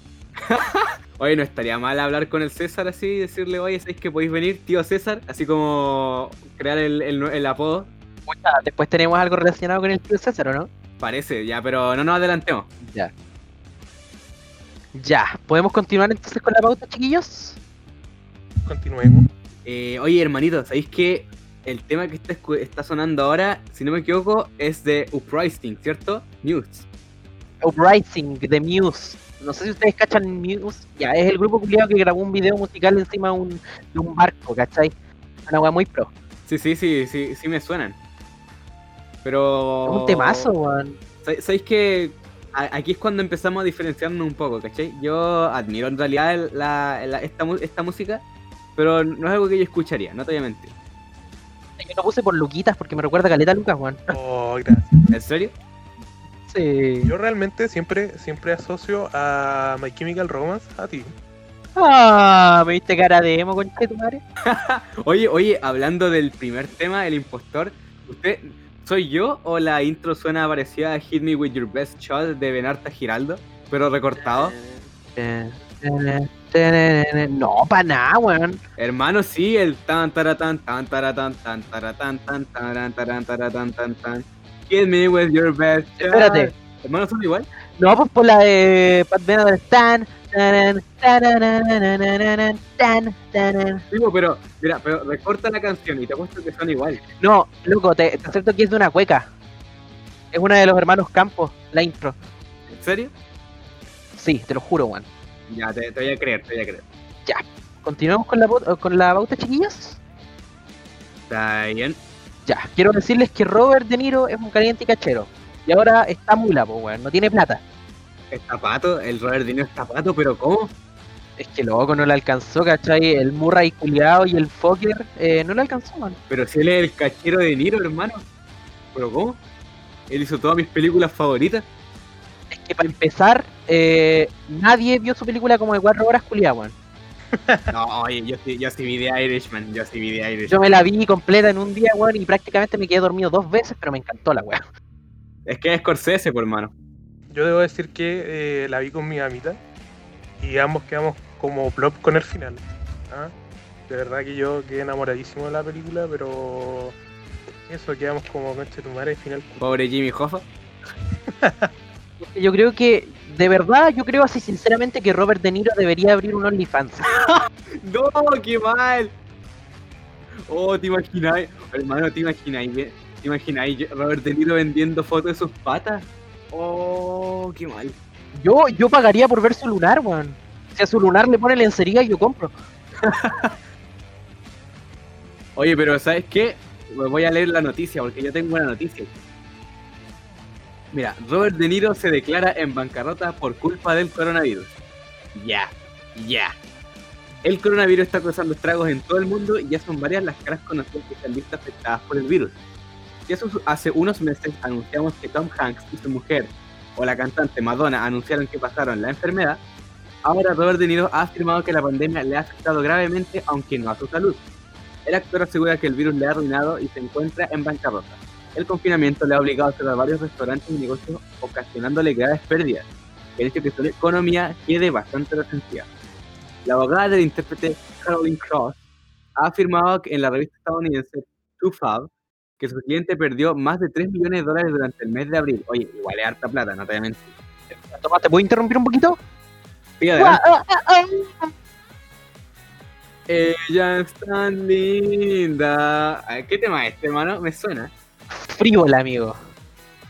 Oye, no estaría mal hablar con el César así y decirle, oye, ¿sabéis que podéis venir, tío César? Así como crear el, el- el apodo. Pucha, después tenemos algo relacionado con el tío César, ¿o no? Parece, ya, pero no nos adelantemos. Ya. Ya, ¿podemos continuar entonces con la pauta, chiquillos? Continuemos. Eh, oye, hermanito, ¿sabéis que el tema que está, está sonando ahora, si no me equivoco, es de Uprising, ¿cierto? News. Uprising, The Muse. No sé si ustedes cachan Muse. Ya, es el grupo culiado que grabó un video musical encima de un, de un barco, ¿cachai? Una weá muy pro. Sí, sí, sí, sí, sí me suenan. Pero... Es un temazo, weón. Sa- ¿Sabéis que aquí es cuando empezamos a diferenciarnos un poco, ¿cachai? Yo admiro en realidad el- la- la- esta, esta música, pero no es algo que yo escucharía, no te voy a mentir. Yo lo puse por Luquitas porque me recuerda a Caleta Lucas, weón. Oh, gracias. ¿En serio? Sí. Yo realmente siempre, siempre asocio a My Chemical Romance a ti. Ah, me viste cara de emo, concha de tu madre. Oye, oye, hablando del primer tema, el impostor, ¿usted soy yo o la intro suena parecida a Hit Me With Your Best Shot de Benarta Giraldo, pero recortado? Eh, No, para nada, weón. Hermano, sí, el tan taratán, tan taratán, tan taratán, tan taran, taran, taratán, tan tan. Hit me with your best. Espérate. Hermano, son igual. No, pues por la de Pat Benatar. Tan, tan, taran. Digo, pero, mira, pero recorta la canción y te apuesto que son igual. No, loco, te, te acepto que es de una cueca. Es una de los hermanos Campos, la intro. ¿En serio? Sí, te lo juro, weón. Ya, te, te voy a creer, te voy a creer. Continuamos con la, con la bauta, chiquillos. Está bien. Ya, quiero decirles que Robert De Niro es un caliente y cachero. Y ahora está mula, po, weón, no tiene plata. Está pato, el Robert De Niro está pato, pero ¿cómo? Es que loco, no le alcanzó, ¿cachai? El Murray culiado y el Fokker eh, no le alcanzó, man. Pero si él es el cachero de Niro, hermano. ¿Pero cómo? Él hizo todas mis películas favoritas. Es que para empezar, eh, nadie vio su película como de cuatro horas culiado, weón. No, oye, yo sí, yo sí vi de Irishman, yo sí vi de Irishman. Yo me la vi completa en un día, weón, y prácticamente me quedé dormido dos veces, pero me encantó la weón. Es que es Scorsese, por hermano. Yo debo decir que eh, la vi con mi amita y ambos quedamos como plop con el final. ¿ah? De verdad que yo quedé enamoradísimo de la película, pero eso quedamos como conche tu madre final. Pobre Jimmy Hoffa. Yo creo que, de verdad, yo creo así sinceramente que Robert De Niro debería abrir un OnlyFans. No, qué mal. Oh, te imagináis, hermano, te imagináis, te imagináis Robert De Niro vendiendo fotos de sus patas. Oh, qué mal. Yo, yo pagaría por ver su lunar, weón. Si a su lunar le pone lencería, yo compro. Oye, pero ¿sabes qué? Voy a leer la noticia porque yo tengo una noticia. Mira, Robert De Niro se declara en bancarrota por culpa del coronavirus. Ya, ya. El coronavirus está causando estragos en todo el mundo y ya son varias las caras conocidas que han visto afectadas por el virus. Y eso hace unos meses anunciamos que Tom Hanks y su mujer, o la cantante Madonna, anunciaron que pasaron la enfermedad. Ahora Robert De Niro ha afirmado que la pandemia le ha afectado gravemente, aunque no a su salud. El actor asegura que el virus le ha arruinado y se encuentra en bancarrota. El confinamiento le ha obligado a cerrar varios restaurantes y negocios, ocasionándole graves pérdidas, que ha hecho que su economía quede bastante resentida. La abogada del intérprete Caroline Cross ha afirmado que en la revista estadounidense Fab que su cliente perdió más de 3 millones de dólares durante el mes de abril. Oye, igual es harta plata, no te voy a ¿te puedo interrumpir un poquito? Sí, adelante. Ella es tan linda. ¿Qué tema es este, hermano? Me suena. Frívola, amigo.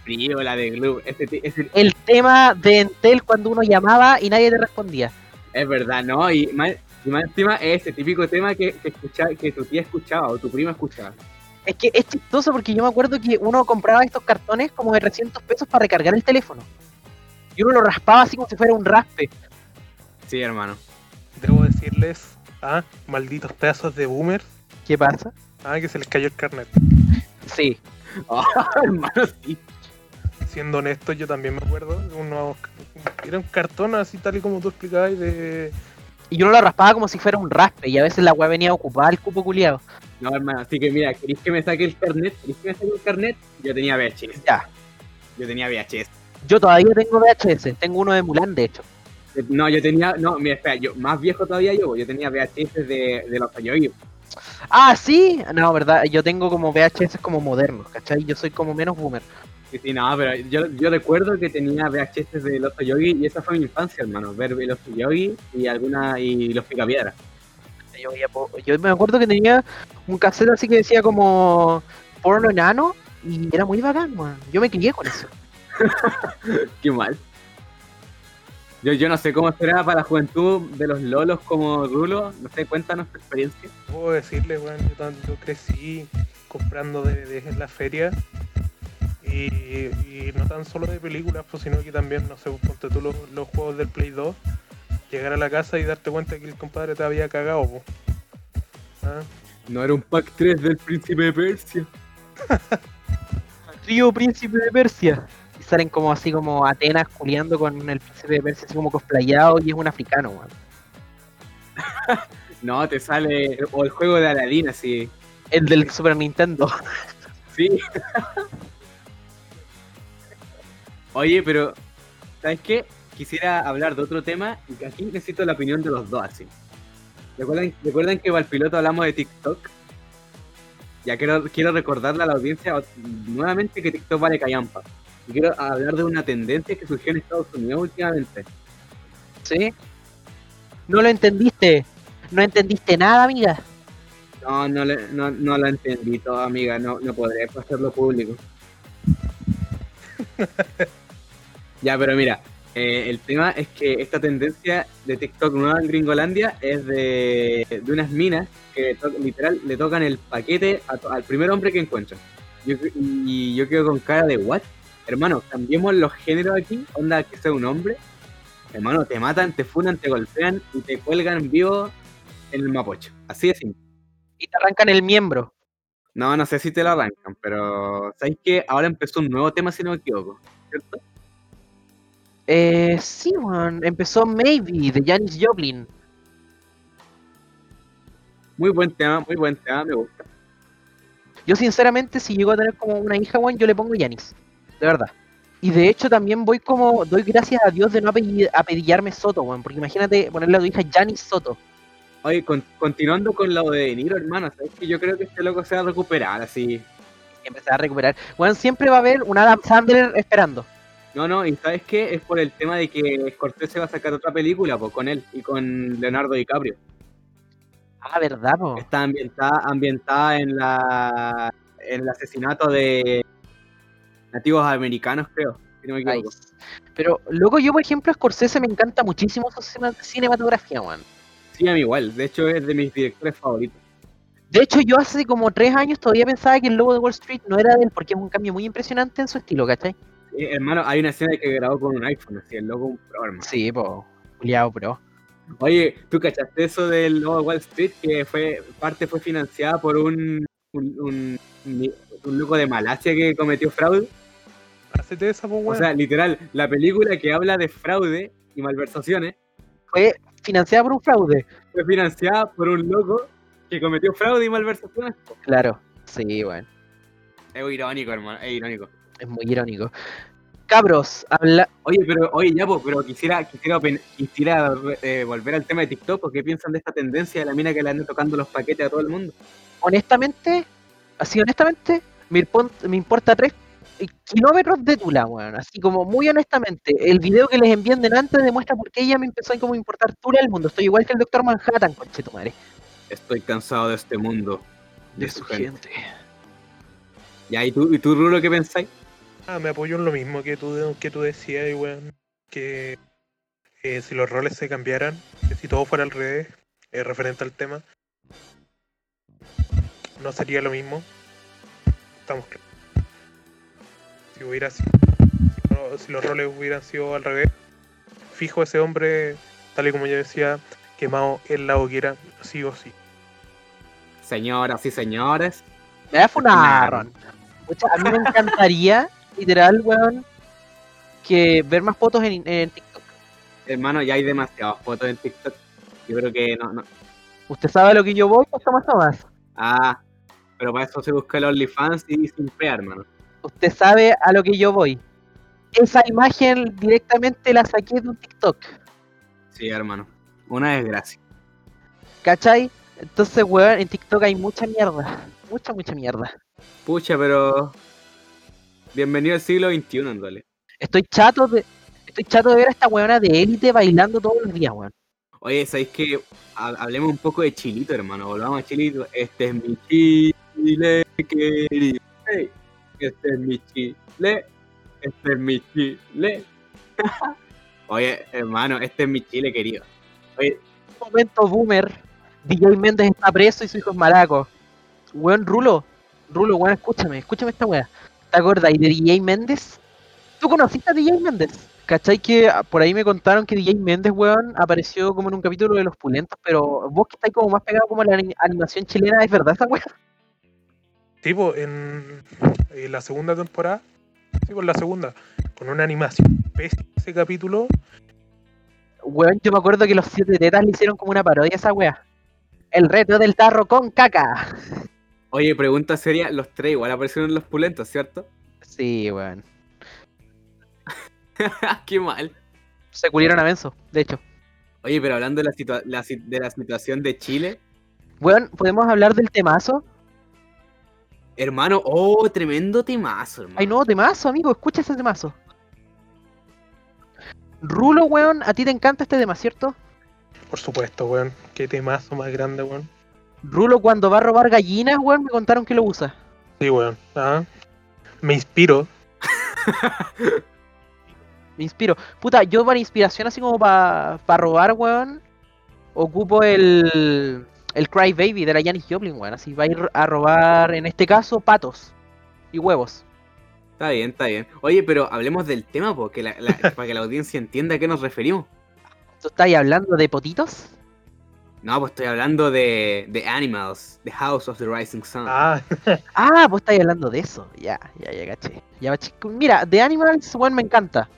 Frívola de Glue. Este, ese- El tema de Entel cuando uno llamaba y nadie te respondía. es verdad, ¿no? Y más, y más encima es ese típico tema que, que, escucha- que tu tía escuchaba o tu prima escuchaba. Es que es chistoso porque yo me acuerdo que uno compraba estos cartones como de 300 pesos para recargar el teléfono. Y uno lo raspaba así como si fuera un raspe. Sí, hermano. Debo decirles, ah, malditos pedazos de boomers, ¿Qué pasa? ah, que se les cayó el carnet. Sí. hermano, sí. Siendo honesto, yo también me acuerdo de unos. Era un cartón así, tal y como tú explicabas, de. Y yo no lo raspaba como si fuera un raspe. Y a veces la weá venía ocupada el cupo culiado. No, hermano, así que mira, ¿queréis que me saque el carnet? ¿Queréis que me saque el carnet? Yo tenía VHS. Ya. Yo tenía VHS. Yo todavía tengo VHS. Tengo uno de Mulan, de hecho. No, yo tenía, no, mira, espera, yo, más viejo todavía yo, yo tenía VHS de, de los años Ah, sí. No, verdad. Yo tengo como VHS como modernos, ¿cachai? Yo soy como menos boomer. Sí, sí, no, pero yo, yo recuerdo que tenía VHS de los Yogi y esa fue mi infancia, hermano, ver los Yogi y alguna y los Picapiedras. Yo, yo me acuerdo que tenía un cassette así que decía como porno enano y era muy bacán, man. Yo me crié con eso. Qué mal. Yo, yo no sé cómo será para la juventud de los lolos como Rulo, no sé, cuéntanos tu experiencia. Puedo decirles, weón, yo, tan- yo crecí comprando DVDs en la feria. Y, y no tan solo de películas, pues, sino que también, no sé, ponte tú los, los juegos del Play 2. Llegar a la casa y darte cuenta que el compadre te había cagado. ¿Ah? No era un pack 3 del príncipe de Persia. Trío Príncipe de Persia. Salen como así como Atenas culiando con el Príncipe de Persia así como cosplayado y es un africano, man. No, te sale. O el juego de Aladdin, así. El del Super Nintendo. Sí. Oye, pero. ¿Sabes qué? Quisiera hablar de otro tema y que aquí necesito la opinión de los dos, así. ¿Recuerdan, ¿recuerdan que para el piloto hablamos de TikTok? Ya quiero, quiero recordarle a la audiencia nuevamente que TikTok vale callampa. Y quiero hablar de una tendencia que surgió en Estados Unidos últimamente. ¿Sí? No lo entendiste. No entendiste nada, amiga. No, no, le- no, no lo entendí todo, amiga. No, no podré hacerlo público. ya, pero mira, eh, el tema es que esta tendencia de TikTok nueva en Gringolandia es de, de unas minas que literal le tocan el paquete a al primer hombre que encuentran. Yo, y yo quedo con cara de, ¿what? Hermano, cambiemos los géneros aquí, onda que sea un hombre. Hermano, te matan, te funan, te golpean y te cuelgan vivo en el mapocho. Así de simple. Y te arrancan el miembro. No, no sé si te lo arrancan, pero ¿sabéis que ahora empezó un nuevo tema si no me equivoco? ¿Cierto? Eh, sí, man. Empezó Maybe de Janis Joplin. Muy buen tema, muy buen tema, me gusta. Yo sinceramente, si llego a tener como una hija, weón, yo le pongo Yanis. De verdad. Y de hecho también voy como, doy gracias a Dios de no apellidillarme Soto, weón. Porque imagínate ponerle a tu hija Janis Soto. Oye, con- continuando con lo de De Niro, hermano, ¿sabes que yo creo que este loco se va a recuperar así? Siempre se va a recuperar. Weón, siempre va a haber un Adam Sandler esperando. No, no, y ¿sabes qué? Es por el tema de que Scorsese va a sacar otra película pues, con él y con Leonardo DiCaprio. Ah, ¿verdad, po? Está ambientada, ambientada en la en el asesinato de nativos americanos, creo, si no me equivoco. Pero, luego yo, por ejemplo, Scorsese me encanta muchísimo su cine- cinematografía, weón. Sí, a mí igual, de hecho es de mis directores favoritos. De hecho, yo hace como tres años todavía pensaba que el logo de Wall Street no era de él, porque es un cambio muy impresionante en su estilo, ¿cachai? Eh, hermano, hay una escena que grabó con un iPhone, así, el loco un pro, hermano. Sí, po. Juliado, bro. Oye, ¿tú cachaste eso del logo de Wall Street? Que fue parte fue financiada por un, un, un, un loco de Malasia que cometió fraude. Hacete esa, pues, O sea, literal, la película que habla de fraude y malversaciones fue financiada por un fraude. Fue financiada por un loco que cometió fraude y malversaciones. Claro. Sí, bueno. Es irónico, hermano, es irónico. Es muy irónico. Cabros, habla. Oye, pero, oye, ya, pues, pero quisiera, quisiera, quisiera eh, volver al tema de TikTok, ¿o ¿qué piensan de esta tendencia de la mina que le anda tocando los paquetes a todo el mundo? Honestamente, así honestamente, me, impon- me importa tres kilómetros de Tula, weón. Así como muy honestamente, el video que les envían delante demuestra por qué ella me empezó a como importar Tula el mundo. Estoy igual que el Doctor Manhattan, conche tu madre. Estoy cansado de este mundo. De su gente. Ya, ¿y tú, y tú Rulo, qué pensáis? Ah, me apoyo en lo mismo que tú, que tú decías, y weón, que eh, si los roles se cambiaran, que si todo fuera al revés, eh, referente al tema, no sería lo mismo. Estamos claros. Si hubiera sido, si, no- si los roles hubieran sido al revés, fijo ese hombre, tal y como yo decía, quemado en la hoguera, sí o sí. Señoras y señores, Me da funaron. Pucha, a mí me encantaría, literal, weón, que ver más fotos en, en TikTok. hermano, ya hay demasiadas fotos en TikTok. Yo creo que no, no. ¿Usted sabe a lo que yo voy? Pues Tomás Tomás. Ah, pero para eso se busca el OnlyFans y sin fea, hermano. Usted sabe a lo que yo voy. Esa imagen directamente la saqué de un TikTok. Sí, hermano. Una desgracia. ¿Cachai? Entonces, weón, en TikTok hay mucha mierda. Mucha, mucha mierda. Pucha, pero. Bienvenido al siglo XXI, realidad. Estoy chato de. Estoy chato de ver a esta weona de élite bailando todos los días, weón. Oye, ¿sabéis que hablemos un poco de Chilito, hermano? Volvamos a Chilito. Este es mi Chile querido. Hey, este es mi Chile. Este es mi Chile. Oye, hermano, este es mi Chile querido. Oye, momento boomer. DJ Méndez está preso y su hijo es maraco. Weón, Rulo. Rulo, weón, escúchame, escúchame esta weá. ¿Te acuerdas de DJ Méndez? ¿Tú conociste a DJ Méndez? ¿Cachai que por ahí me contaron que DJ Méndez, weón, apareció como en un capítulo de Los Pulentos, pero vos que estáis como más pegado como a la ani- animación chilena, ¿es verdad esa weá? Tipo, en, en la segunda temporada, sí, por la segunda, con una animación pésima ese capítulo, Weón, yo me acuerdo que los siete tetas le hicieron como una parodia a esa weá. El reto del tarro con caca. oye, pregunta seria, los tres igual aparecieron en los pulentos, ¿cierto? Sí, weón. Qué mal. Se culieron a Benzo, de hecho. Oye, pero hablando de la, situa- la si- de la situación de Chile, Weón, ¿podemos hablar del temazo? Hermano, oh, tremendo temazo, hermano. Hay nuevo temazo, amigo, escucha ese temazo. Rulo, weón, a ti te encanta este tema, ¿cierto? por supuesto, weón. Qué temazo más grande, weón. Rulo cuando va a robar gallinas, weón, me contaron que lo usa. Sí, weón. Ah. Me inspiro. Me inspiro. Puta, yo para inspiración así como para robar, weón, ocupo el, el Cry Baby de la Janis Joplin, weón. Así va a ir a robar, en este caso, patos y huevos. Está bien, está bien. Oye, pero hablemos del tema, porque la- la- para que la audiencia entienda a qué nos referimos. ¿Tú estás hablando de potitos? No, pues estoy hablando de, de Animals, The House of the Rising Sun. Ah, Ah, vos estáis hablando de eso. Ya, ya, ya, caché. Ya. Mira, The Animals, weón, me encanta.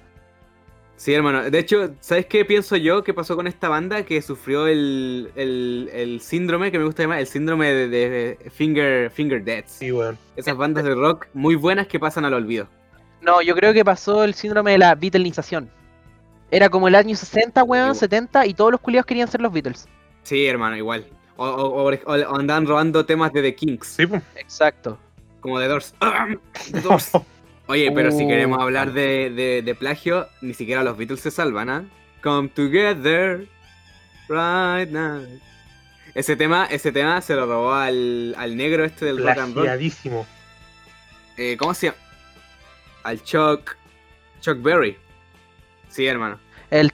Sí, hermano. De hecho, ¿sabes qué pienso yo que pasó con esta banda? Que sufrió el, el, el síndrome, que me gusta llamar, el síndrome de, de Finger, Finger Deaths. sí, weón. Esas bandas de rock muy buenas que pasan al olvido. No, yo creo que pasó el síndrome de la Beatlesización. Era como el año 60, weón, Igual. 70, y todos los culiados querían ser los Beatles. Sí, hermano, igual. O, o, o- o andaban robando temas de The Kings, Sí, pues. Exacto. como de Doors. The Doors. Oye, pero si Oh. queremos hablar de, de, de plagio, ni siquiera los Beatles se salvan, ¿ah? Come together right now. Ese tema, ese tema se lo robó al, al negro este del rock and roll. Eh, ¿Cómo se llama? Al Chuck. Chuck Berry. Sí, hermano. El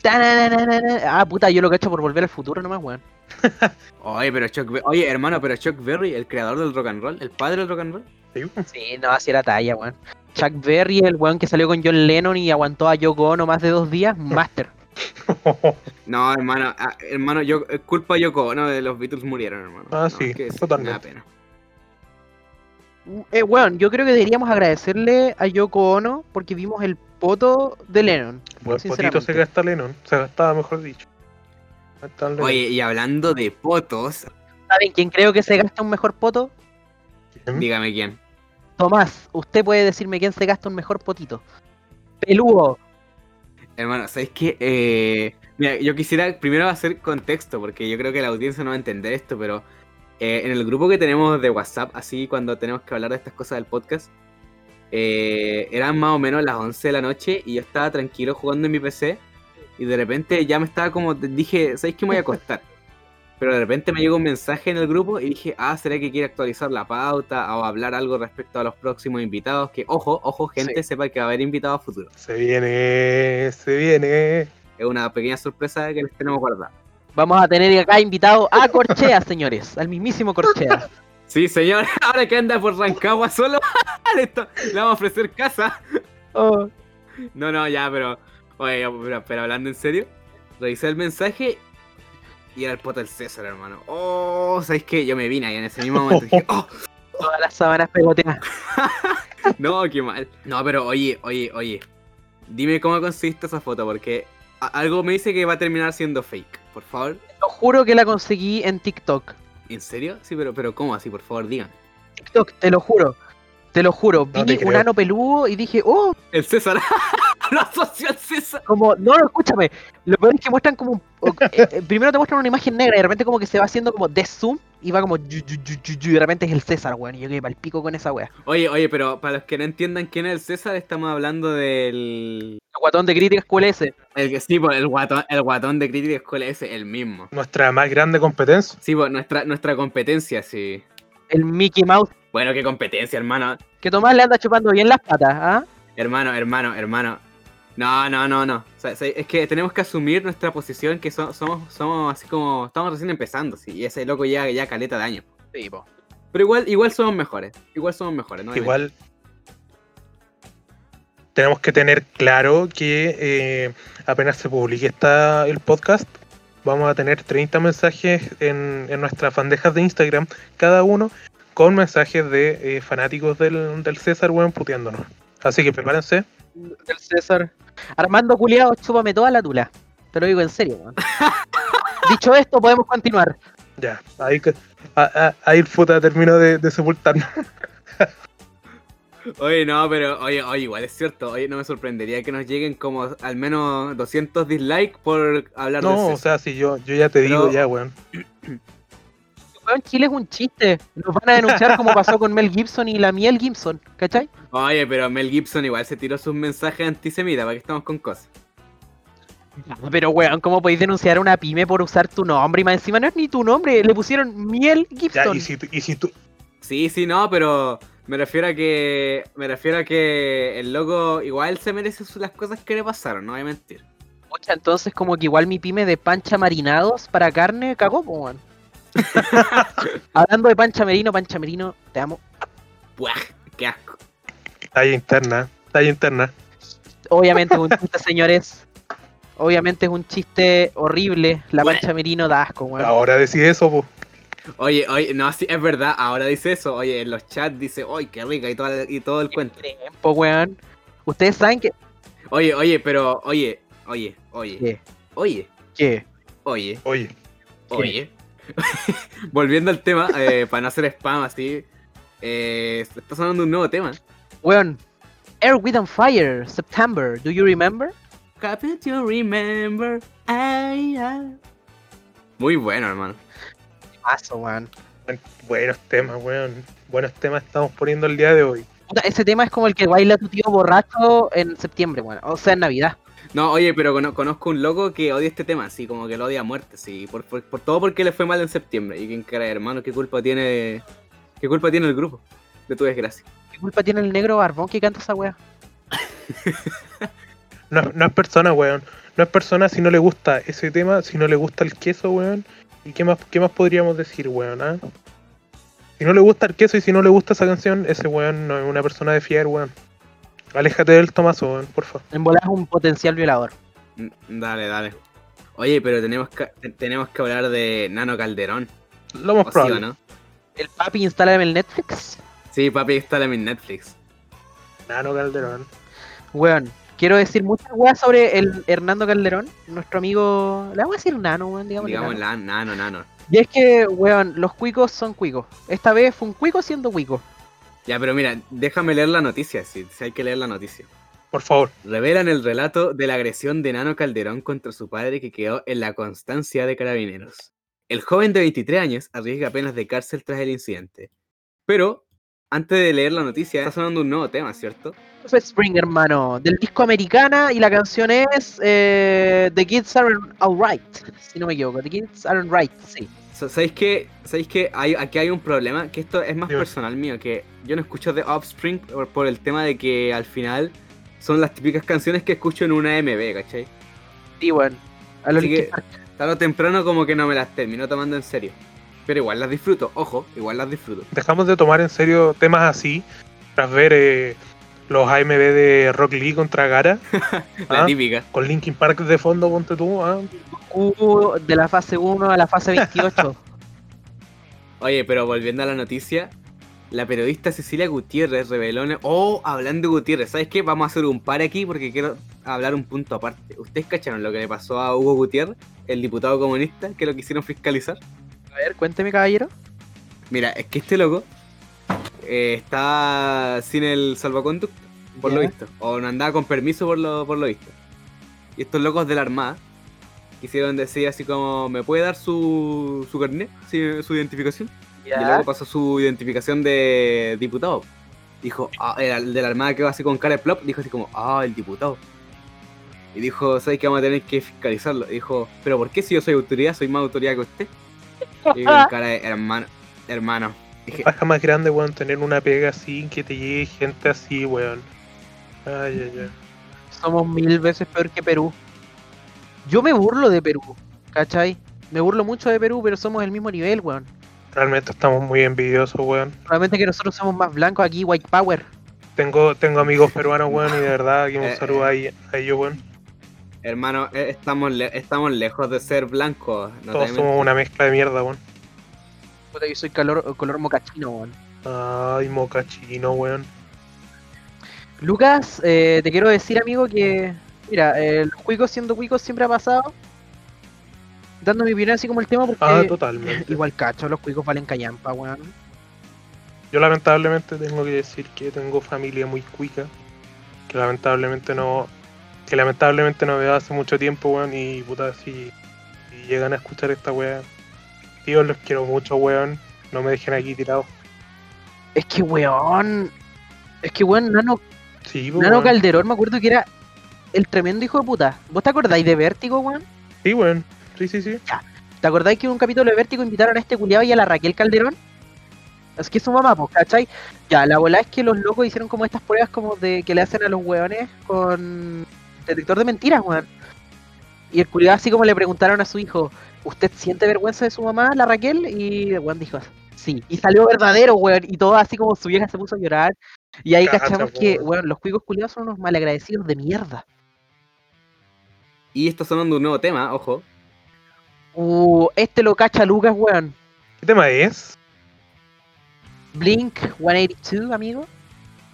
Ah, puta, yo lo cacho por volver al futuro nomás, weón. Oye, pero Chuck Be- Oye, hermano, pero Chuck Berry, el creador del rock and roll, el padre del rock and roll. Sí. Sí, no, así era talla, weón. Chuck Berry, el weón que salió con John Lennon y aguantó a Yoko Ono más de dos días, Master. No, hermano, ah, hermano, yo eh, culpa a Yoko Ono de los Beatles murieron, hermano. Ah, No, sí, es que es- totalmente. me da pena. Eh, weón, yo creo que deberíamos agradecerle a Yoko Ono porque vimos el poto de Lennon. Buen potito se gasta Lennon. Se gastaba, mejor dicho. Oye, y hablando de potos, ¿Saben quién creo que se gasta un mejor poto? Dígame quién. Tomás, usted puede decirme quién se gasta un mejor potito. Peludo. Hermano, ¿sabéis qué? Eh, mira, yo quisiera primero hacer contexto, porque yo creo que la audiencia no va a entender esto, pero eh, en el grupo que tenemos de WhatsApp, así cuando tenemos que hablar de estas cosas del podcast, eh, eran más o menos las 11 de la noche y yo estaba tranquilo jugando en mi PC y de repente ya me estaba como, dije, ¿sabéis qué me voy a acostar? Pero de repente me llegó un mensaje en el grupo y dije, ah, ¿será que quiere actualizar la pauta o hablar algo respecto a los próximos invitados? Que, ojo, ojo, gente, Sí. sepa que va a haber invitados futuros. Se viene, se viene. Es una pequeña sorpresa que les tenemos guardada. Vamos a tener acá invitado a Corchea, señores. Al mismísimo Corchea. Sí, señor, ahora que anda por Rancagua solo, le vamos a ofrecer casa. Oh, No, no, ya, pero. Oye, pero, pero hablando en serio, revisé el mensaje y era el poto del César, hermano. Oh, ¿sabéis qué? Yo me vine ahí en ese mismo momento. Dije, oh, todas las sábanas pegoteadas. no, qué mal. No, pero oye, oye, oye. Dime cómo conseguiste esa foto, porque algo me dice que va a terminar siendo fake. Por favor. Lo juro que la conseguí en TikTok. ¿En serio? Sí, pero, pero ¿cómo así? Por favor, digan. TikTok, te lo juro. Te lo juro. No Vi un ano peludo y dije, oh, El César. Lo asoció al César. como, no, escúchame. Lo peor es que muestran como, eh, eh, primero te muestran una imagen negra y de repente como que se va haciendo como de zoom y va como, yu, yu, yu, yu, yu, y de repente es el César, weón. Y yo quedé pa'l pico con esa wea. Oye, oye, pero para los que no entiendan quién es el César, estamos hablando del. El guatón de críticas QLS. El que sí, pues, el guatón, el guatón de Crítica Escuela ese, el mismo. Nuestra más grande competencia. Sí, pues nuestra, nuestra competencia, sí. El Mickey Mouse. Bueno, qué competencia, hermano. Que Tomás le anda chupando bien las patas, ¿ah? Hermano, hermano, hermano. No, no, no, no. O sea, es que tenemos que asumir nuestra posición, que so- somos, somos así como. Estamos recién empezando, sí. Y ese loco ya, ya caleta de años. Sí, po. Pero igual, igual somos mejores. Igual somos mejores, ¿no? Igual tenemos que tener claro que eh, apenas se publique esta, el podcast, vamos a tener 30 mensajes en, en nuestras bandejas de Instagram, cada uno con mensajes de eh, fanáticos del, del César, weón, puteándonos. Así que prepárense. El César. Armando culiado, chúpame toda la tula. Te lo digo en serio, weón. Dicho esto, podemos continuar. Ya, ahí, que- a- a- ahí el puta terminó de, de sepultarnos. Oye, no, pero oye, oye, igual es cierto. Oye, no me sorprendería que nos lleguen como al menos 200 dislikes por hablar No, de o sea, si yo, yo ya te digo, ya, weón. Weón, Chile es un chiste. Nos van a denunciar como pasó con Mel Gibson y la miel Gibson, ¿cachai? Oye, pero Mel Gibson igual se tiró sus mensajes antisemitas, ¿para que estamos con cosas? Pero weón, ¿cómo podéis denunciar a una pyme por usar tu nombre? Y más encima no es ni tu nombre, le pusieron miel Ya, Gibson. y si, tú- y si tú, Sí, sí, no, pero me refiero a que. Me refiero a que el loco igual se merece las cosas que le pasaron, no voy a mentir. Pucha, entonces como que igual mi pyme de pancha marinados para carne cagó, po, weón. Hablando de pancha merino, pancha merino, te amo. Buah, qué asco. talla interna, talla interna. Obviamente es un chiste, señores. Obviamente es un chiste horrible. La Bueno. pancha merino da asco, weón. Ahora decide eso, pues. Oye, oye, no, sí, es verdad, ahora dice eso. Oye, en los chats dice, ¡ay, qué rica! Y todo, el- y todo el cuento. Tiempo, weón. Ustedes saben que. Oye, oye, pero, oye, oye, oye, ¿Qué? oye, ¿Qué? oye, Oye, oye. Volviendo al tema, eh, para no hacer spam así, eh, está sonando un nuevo tema. Weón. Air, With and Fire, September, do you remember? Happy to remember. ay, ay. Muy bueno, hermano. Paso, weón. buen- buenos temas, weón. Buenos temas estamos poniendo el día de hoy. Ese tema es como el que baila tu tío borracho en septiembre, weón. O sea, en Navidad. No, oye, pero cono- conozco un loco que odia este tema, así como que lo odia a muerte, sí, por, por, por todo porque le fue mal en septiembre. Y quién cara, hermano, qué culpa tiene. ¿Qué culpa tiene el grupo de tu desgracia? ¿Qué culpa tiene el negro barbón que canta esa weá? No, no es persona, weón. No es persona si no le gusta ese tema, si no le gusta el queso, weón. ¿Y qué más, qué más podríamos decir, weón? ah? Si no le gusta el queso y si no le gusta esa canción, ese weón no es una persona de fiar, weón. Aléjate del Tomaso, weón, por favor. En volar es un potencial violador. Mm, Dale, dale. Oye, pero tenemos que, te- tenemos que hablar de Nano Calderón. Lo más ¿O sí probable. o no? El papi instala el Netflix. Sí, papi, está en Netflix. Nano Calderón. Weón, quiero decir muchas weas sobre el Hernando Calderón, nuestro amigo. Le vamos a decir nano, weón, digamos. Digamos, la, nano, nano. Y es que, weón, los cuicos son cuicos. Esta vez fue un cuico siendo cuico. Ya, pero mira, déjame leer la noticia, si, si hay que leer la noticia. Por favor. Revelan el relato de la agresión de Nano Calderón contra su padre que quedó en la constancia de carabineros. El joven de 23 años arriesga penas de cárcel tras el incidente. Pero, antes de leer la noticia, está sonando un nuevo tema, ¿cierto? Fue Spring, hermano, del disco Americana y la canción es eh, The Kids Aren't Alright, si no me equivoco. The Kids Aren't Right, sí. ¿Sabéis que, ¿sabéis que hay, aquí hay un problema? Que esto es más personal mío, que yo no escucho de Offspring por, por el tema de que al final son las típicas canciones que escucho en una MB, ¿cachai? Sí. A lo Así que tarde o temprano como que no me las termino tomando en serio. Pero igual las disfruto, ojo, igual las disfruto. Dejamos de tomar en serio temas así tras ver eh, los AMB de Rock Lee contra Gara, La Ah. típica. con Linkin Park de fondo, ponte tú. ah. De la fase 1 a la fase 28. Oye, pero volviendo a la noticia, la periodista Cecilia Gutiérrez reveló... Oh, hablando de Gutiérrez, ¿sabes qué? Vamos a hacer un par aquí porque quiero hablar un punto aparte. ¿Ustedes cacharon lo que le pasó a Hugo Gutiérrez, el diputado comunista, que lo quisieron fiscalizar? A ver, cuénteme, caballero. Mira, es que este loco eh, está sin el salvoconducto, por lo visto. O no andaba con permiso por lo, por lo visto. Y estos locos de la Armada quisieron decir así como, ¿me puede dar su, su carnet? Su identificación. Y luego pasó su identificación de diputado. Dijo, ah, el de la Armada que va así con cara de plop, dijo así como, ah, el diputado. Y dijo, ¿sabes que vamos a tener que fiscalizarlo? Y dijo, ¿pero por qué si yo soy autoridad, soy más autoridad que usted? Y con cara de hermano, hermano. Dije, Baja más grande, weón, tener una pega así, que te llegue gente así, weón. Ay, ay, ay. Somos mil veces peor que Perú. Yo me burlo de Perú, ¿cachai? Me burlo mucho de Perú, pero somos el mismo nivel, weón. Realmente estamos muy envidiosos, weón. Realmente que nosotros somos más blancos aquí, White Power. Tengo, tengo amigos peruanos, weón, y de verdad que un Eh, saludo a, ellos- a ellos, weón. Hermano, eh, estamos, le- estamos lejos de ser blancos. No Todos somos una mezcla de mierda, weón. Puta, yo soy color, color mocachino, weón. Ay, mocachino, weón. Lucas, eh, te quiero decir, amigo, que. Mira, eh, los cuicos siendo cuicos siempre ha pasado. Dando mi opinión así como el tema, porque. Ah, totalmente. Igual cacho, los cuicos valen callampa, weón. Yo lamentablemente tengo que decir que tengo familia muy cuica. Que lamentablemente no. Que lamentablemente no veo hace mucho tiempo, weón. Y puta, si, si llegan a escuchar esta weá. Tío, los quiero mucho, weón. No me dejen aquí tirado. Es que, weón. Es que, weón, Nano, Sí, pues, Nano. Calderón me acuerdo que era el tremendo hijo de puta. ¿Vos te acordáis de Vértigo, weón? Sí, weón. Sí, sí, sí. ¿Te acordáis que en un capítulo de Vértigo invitaron a este culiado y a la Raquel Calderón? Es que es su mamá, pues, ¿cachai? Ya, la bola es que los locos hicieron como estas pruebas como de que le hacen a los weones con detector de mentiras, weón. Y el culiado así como le preguntaron a su hijo, ¿usted siente vergüenza de su mamá, la Raquel? Y el weón dijo, sí. Y salió verdadero, weón. Y todo así como su vieja se puso a llorar. Y ahí Cacha, cachamos que, weón. weón, los cuicos culiados son unos malagradecidos de mierda. Y está sonando un nuevo tema, ojo. Uh, este lo cacha Lucas, weón. ¿Qué tema es? Blink 182, amigo.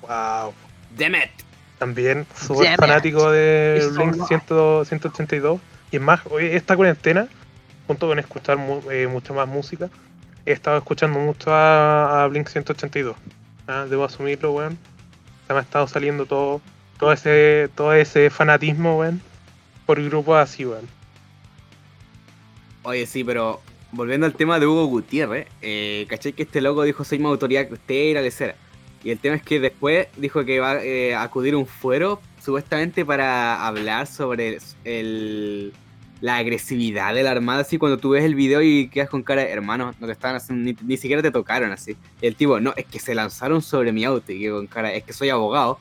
Wow. Damn it. También súper fanático de It's Blink alright. 100 182. Y es más, hoy esta cuarentena, junto con escuchar mu- eh, mucha más música, he estado escuchando mucho a, a Blink 182. Ah, Debo asumirlo, weón. Se me ha estado saliendo todo, todo ese, todo ese fanatismo, weón, por grupos así, weón. Oye, sí, pero volviendo al tema de Hugo Gutiérrez, eh, ¿cachai que este loco dijo soy más autoridad que usted y la lecera? Y el tema es que después dijo que va eh, a acudir un fuero supuestamente para hablar sobre el, la agresividad de la Armada, así cuando tú ves el video y quedas con cara hermano, no te estaban haciendo, ni, ni siquiera te tocaron así. El tipo, no, es que se lanzaron sobre mi auto y quedo con cara, es que soy abogado.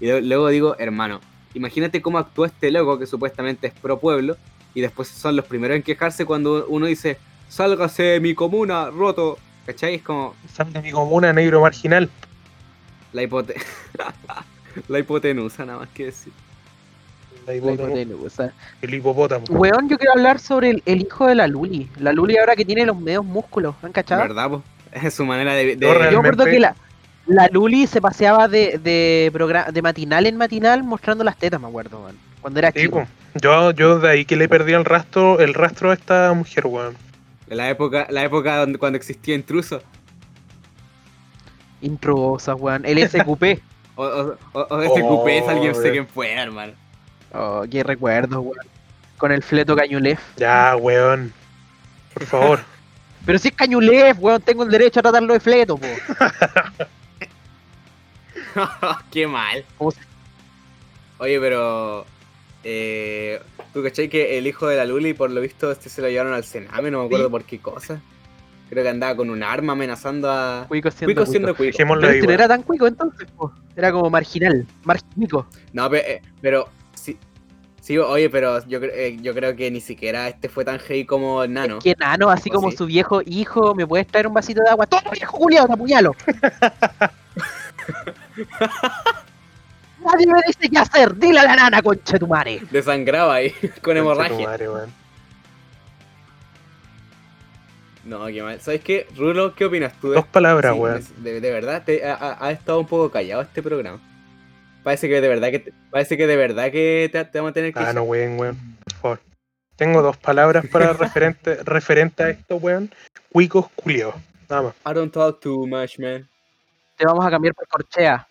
Y luego digo, hermano, imagínate cómo actúa este loco que supuestamente es pro pueblo y después son los primeros en quejarse cuando uno dice, sálgase de mi comuna, roto. ¿Cachai? Es como Sal de mi comuna, negro marginal. La, hipote la hipotenusa, nada más que decir. La hipotenusa. el hipopótamo. Weón, yo quiero hablar sobre el, el hijo de la Luli. La Luli ahora que tiene los medios músculos, ¿han cachado? ¿Verdad, po? Es su manera de... de- No, Yo me acuerdo Realmente- que la, La Luli se paseaba de, de, de matinal en matinal mostrando las tetas, me acuerdo, weón. Cuando era Sí, chico. yo, yo de ahí que le perdí el rastro, el rastro a esta mujer, weón. En la época, la época donde, cuando existía intruso. Intrusa, weón. El SQP. O, o, o, o ese Oh, es alguien sé quién fue, hermano. oh, qué recuerdo, weón. Con el fleto Cañulef. Ya, weón. Por favor. Pero si es Cañulef, weón, tengo el derecho a tratarlo de fleto, po. Qué mal. ¿Cómo se- Oye, pero. Eh, ¿Tú cachai que el hijo de la Luli, por lo visto, este se lo llevaron al Sename? No me acuerdo Sí. por qué cosa. Creo que andaba con un arma amenazando a. Cuico siendo Cuico siendo cuico. Dejémoslo Pero ahí, este no era tan cuico entonces, po. Era como marginal, marginico. No, eh, pero. sí, sí, oye, pero yo, eh, yo creo que ni siquiera este fue tan heavy como el nano. Que nano, así ¿O como sí? su viejo hijo, ¿me puedes traer un vasito de agua? ¡Toma, viejo culiado, te apuñalo! Nadie me dice qué hacer, dile a la nana, concha de tu madre. Desangraba ahí, con Concha tu hemorragia. No, qué mal. ¿Sabes qué? Rulo, ¿qué opinas tú de Dos palabras, Sí, weón. De, de verdad, te- ha, ha- ha estado un poco callado este programa. Parece que de verdad que te- parece que de verdad que te, te vamos a tener que Ah, no, weón, weón. Por favor. Tengo dos palabras para referente, referente a esto, weón. Cuicos culiados. Nada más. I don't talk too much, man. Te vamos a cambiar por corchea.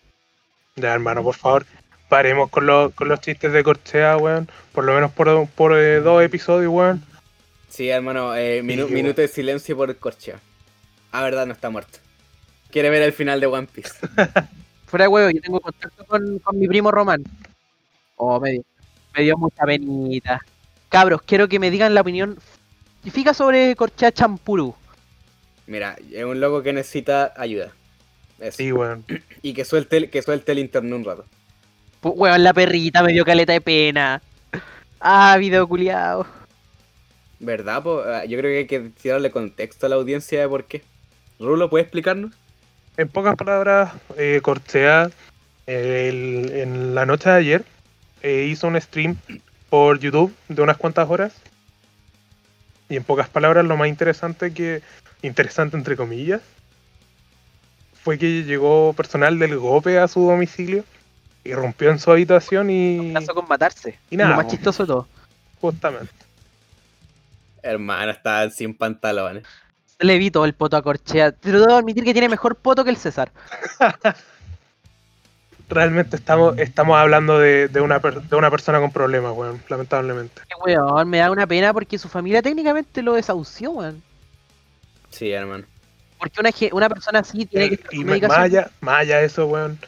Ya, hermano, por favor. Paremos con, los con los chistes de corchea, weón. Por lo menos por, por eh, dos episodios, weón. Sí, hermano, eh, minu- Sí, minuto de silencio por Corchea. Ah, verdad, no está muerto. Quiere ver el final de One Piece. Fuera de huevo, yo tengo contacto con, con mi primo Román. Oh, me dio, me dio mucha penita. Cabros, quiero que me digan la opinión fija sobre corchea champurú. Mira, es un loco que necesita ayuda. Eso. Sí, weón. Y que suelte, el- que suelte el internet un rato. Pu- Weón, la perrita me dio caleta de pena. Ah, video culiao. ¿Verdad? po? Ah, Yo creo que hay que tirarle contexto a la audiencia de por qué. Rulo, ¿puedes explicarnos? En pocas palabras, eh, el- en la noche de ayer eh, hizo un stream por YouTube de unas cuantas horas. Y en pocas palabras, lo más interesante que. interesante entre comillas. Fue que llegó personal del GOPE a su domicilio y rompió en su habitación y. Pasó con matarse. y nada, Lo más chistoso de todo. Justamente. Hermano, está sin pantalones. Le vi todo el poto a corchea. Pero debo admitir que tiene mejor poto que el César. Realmente estamos, estamos hablando de, de una, de una persona con problemas, weón, lamentablemente. Qué weón, me da una pena porque su familia técnicamente lo desahució, weón. Sí, hermano. Porque una, una persona así tiene que estar y más allá, más allá de eso, weón.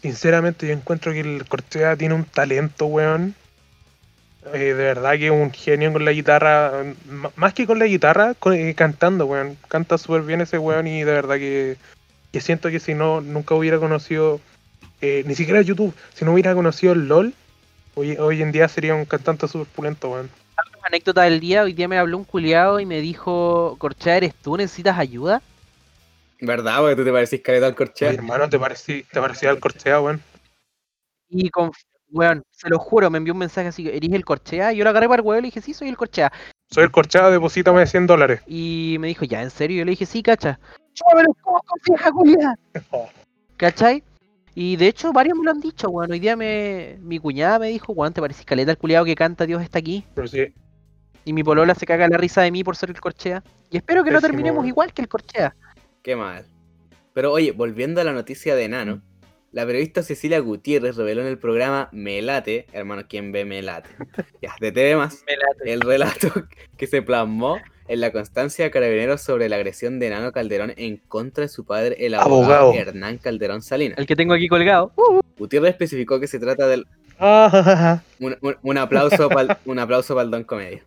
Sinceramente, yo encuentro que el Corchea tiene un talento, weón. Eh, de verdad que es un genio con la guitarra. Más que con la guitarra, con- eh, cantando, weón. Canta súper bien ese weón y de verdad que, que siento que si no, nunca hubiera conocido, eh, ni siquiera YouTube, si no hubiera conocido el LOL, hoy, hoy en día sería un cantante súper pulento, weón. anécdota del día, hoy día me habló un culiado y me dijo, Corchea, ¿eres tú? ¿Necesitas ayuda? ¿Verdad? Porque tú te parecís caleta al Corchea. hermano, ¿te parecía, te parecía el Corchea, weón? Y con, weón, se lo juro, me envió un mensaje así, ¿eres el Corchea? Y yo lo agarré para el huevo y le dije, sí, soy el Corchea. Soy el Corchea, deposítame 100 dólares. Y me dijo, ¿ya, en serio? Y yo le dije, sí, cacha. ¡Chúpame los cocos, vieja culiada! Oh. ¿Cachai? Y de hecho, varios me lo han dicho, weón. Hoy día me, mi cuñada me dijo, weón, te parecís caleta el culiado que canta Dios está aquí. Pero sí, Y mi polola se caga la risa de mí por ser el Corchea. Y espero que no terminemos weón. igual que el Corchea. Qué mal. Pero oye, volviendo a la noticia de Nano, la periodista Cecilia Gutiérrez reveló en el programa Melate, hermano, ¿quién ve Melate? Ya, de TV más, el relato que se plasmó en la constancia de Carabineros sobre la agresión de Nano Calderón en contra de su padre, el abogado, Abogado. Hernán Calderón Salinas. El que tengo aquí colgado. Uh, Gutiérrez especificó que se trata del Ah, un, un- un aplauso para un aplauso para el Don Comedia.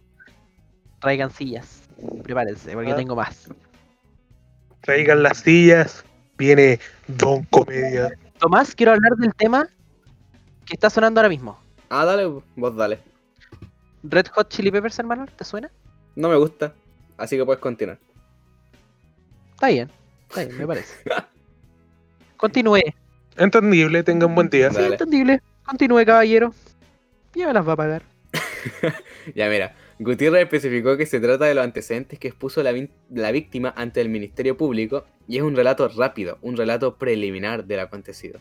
traigan sillas. Prepárense, porque Ah. tengo más. traigan las sillas. Viene Don Comedia. Tomás, quiero hablar del tema que está sonando ahora mismo. Ah, dale, vos dale. Red Hot Chili Peppers, hermano, ¿te suena? No me gusta, así que puedes continuar. Está bien, está bien, me parece. Continúe. Entendible, tengan buen día. Sí, Dale. entendible. Continúe, caballero. Ya me las va a pagar. Ya mira, Gutiérrez especificó que se trata de los antecedentes que expuso la, víctima ante el Ministerio Público y es un relato rápido, un relato preliminar del acontecido.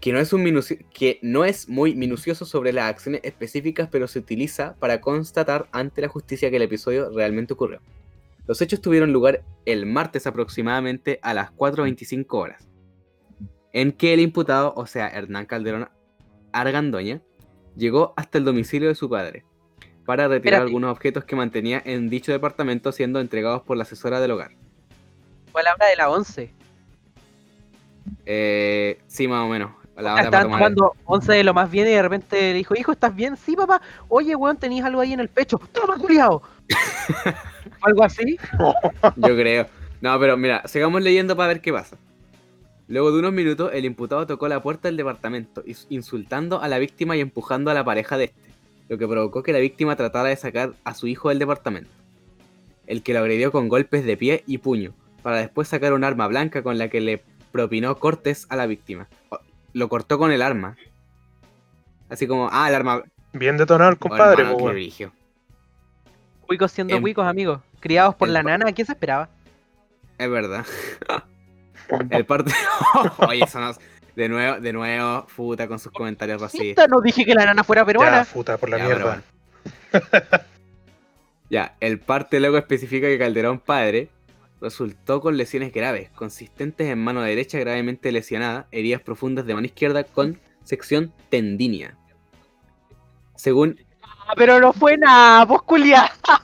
Que no, es un que no es muy minucioso sobre las acciones específicas, pero se utiliza para constatar ante la justicia que el episodio realmente ocurrió. Los hechos tuvieron lugar el martes aproximadamente a las 4.25 horas, en que el imputado, o sea, Hernán Calderón Argandoña, llegó hasta el domicilio de su padre para retirar Espérate. algunos objetos que mantenía en dicho departamento siendo entregados por la asesora del hogar. Fue a la hora de la 11. Eh, sí, más o menos. A la Ah, hora para Estaban tomar- tomando 11 de lo más bien y de repente le dijo, hijo, ¿estás bien? Sí, papá. Oye, weón, tenías algo ahí en el pecho. Toma, culiao. algo así. Yo creo. No, pero mira, sigamos leyendo para ver qué pasa. Luego de unos minutos, el imputado tocó la puerta del departamento, ins- insultando a la víctima y empujando a la pareja de este, lo que provocó que la víctima tratara de sacar a su hijo del departamento, el que lo agredió con golpes de pie y puño, para después sacar un arma blanca con la que le propinó cortes a la víctima. Lo cortó con el arma. Así como, ah, el arma... Bien detonado el Oh, compadre, qué weón. brillo. Cuicos siendo Em- cuicos, amigos. Criados por el la nana, ¿quién se esperaba? Es verdad. El parte. Oye, eso no- De nuevo, de nuevo, puta con sus comentarios racistas. No dije que la nana fuera Ya, peruana. puta, por la Ya, mierda. Ya, el parte luego especifica que Calderón padre resultó con lesiones graves, consistentes en mano derecha gravemente lesionada, heridas profundas de mano izquierda con sección tendínea. Según Pero no fue nada, vos.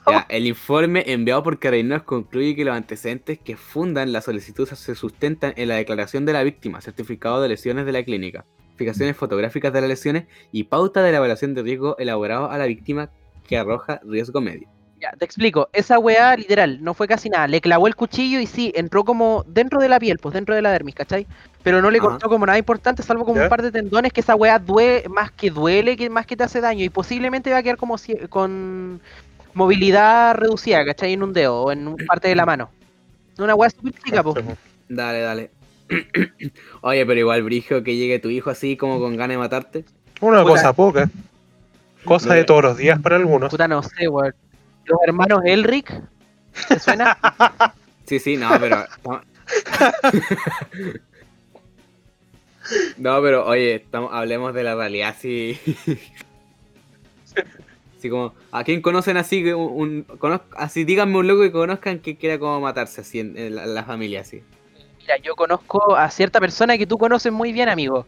Ya, el informe enviado por Carabineros concluye que los antecedentes que fundan la solicitud se sustentan en la declaración de la víctima, certificado de lesiones de la clínica, fijaciones fotográficas de las lesiones y pauta de la evaluación de riesgo elaborado a la víctima que arroja riesgo medio. Ya, te explico. Esa weá, literal, no fue casi nada. Le clavó el cuchillo y sí, entró como dentro de la piel, pues dentro de la dermis, ¿cachai? Pero no le Ajá. cortó como nada importante, salvo como ¿Ya? un par de tendones que esa weá duele, más que duele, que más que te hace daño. Y posiblemente va a quedar como si- con movilidad reducida, ¿cachai? En un dedo o en un parte de la mano. Una weá súper chica, pues. Po. Dale, dale. Oye, pero igual, Brigio, que llegue tu hijo así como con ganas de matarte. Una Puta. cosa poca. Cosa de todos los días para algunos. Puta, no sé, weón. Los hermanos Elric, ¿te suena? Sí, sí, no, pero. No, pero oye, estamos, hablemos de la realidad, sí. Así como, ¿a quién conocen así? Un, un- conoz- así díganme un loco que conozcan que quiera como matarse así en, en la, la familia, así. Mira, yo conozco a cierta persona que tú conoces muy bien, amigo.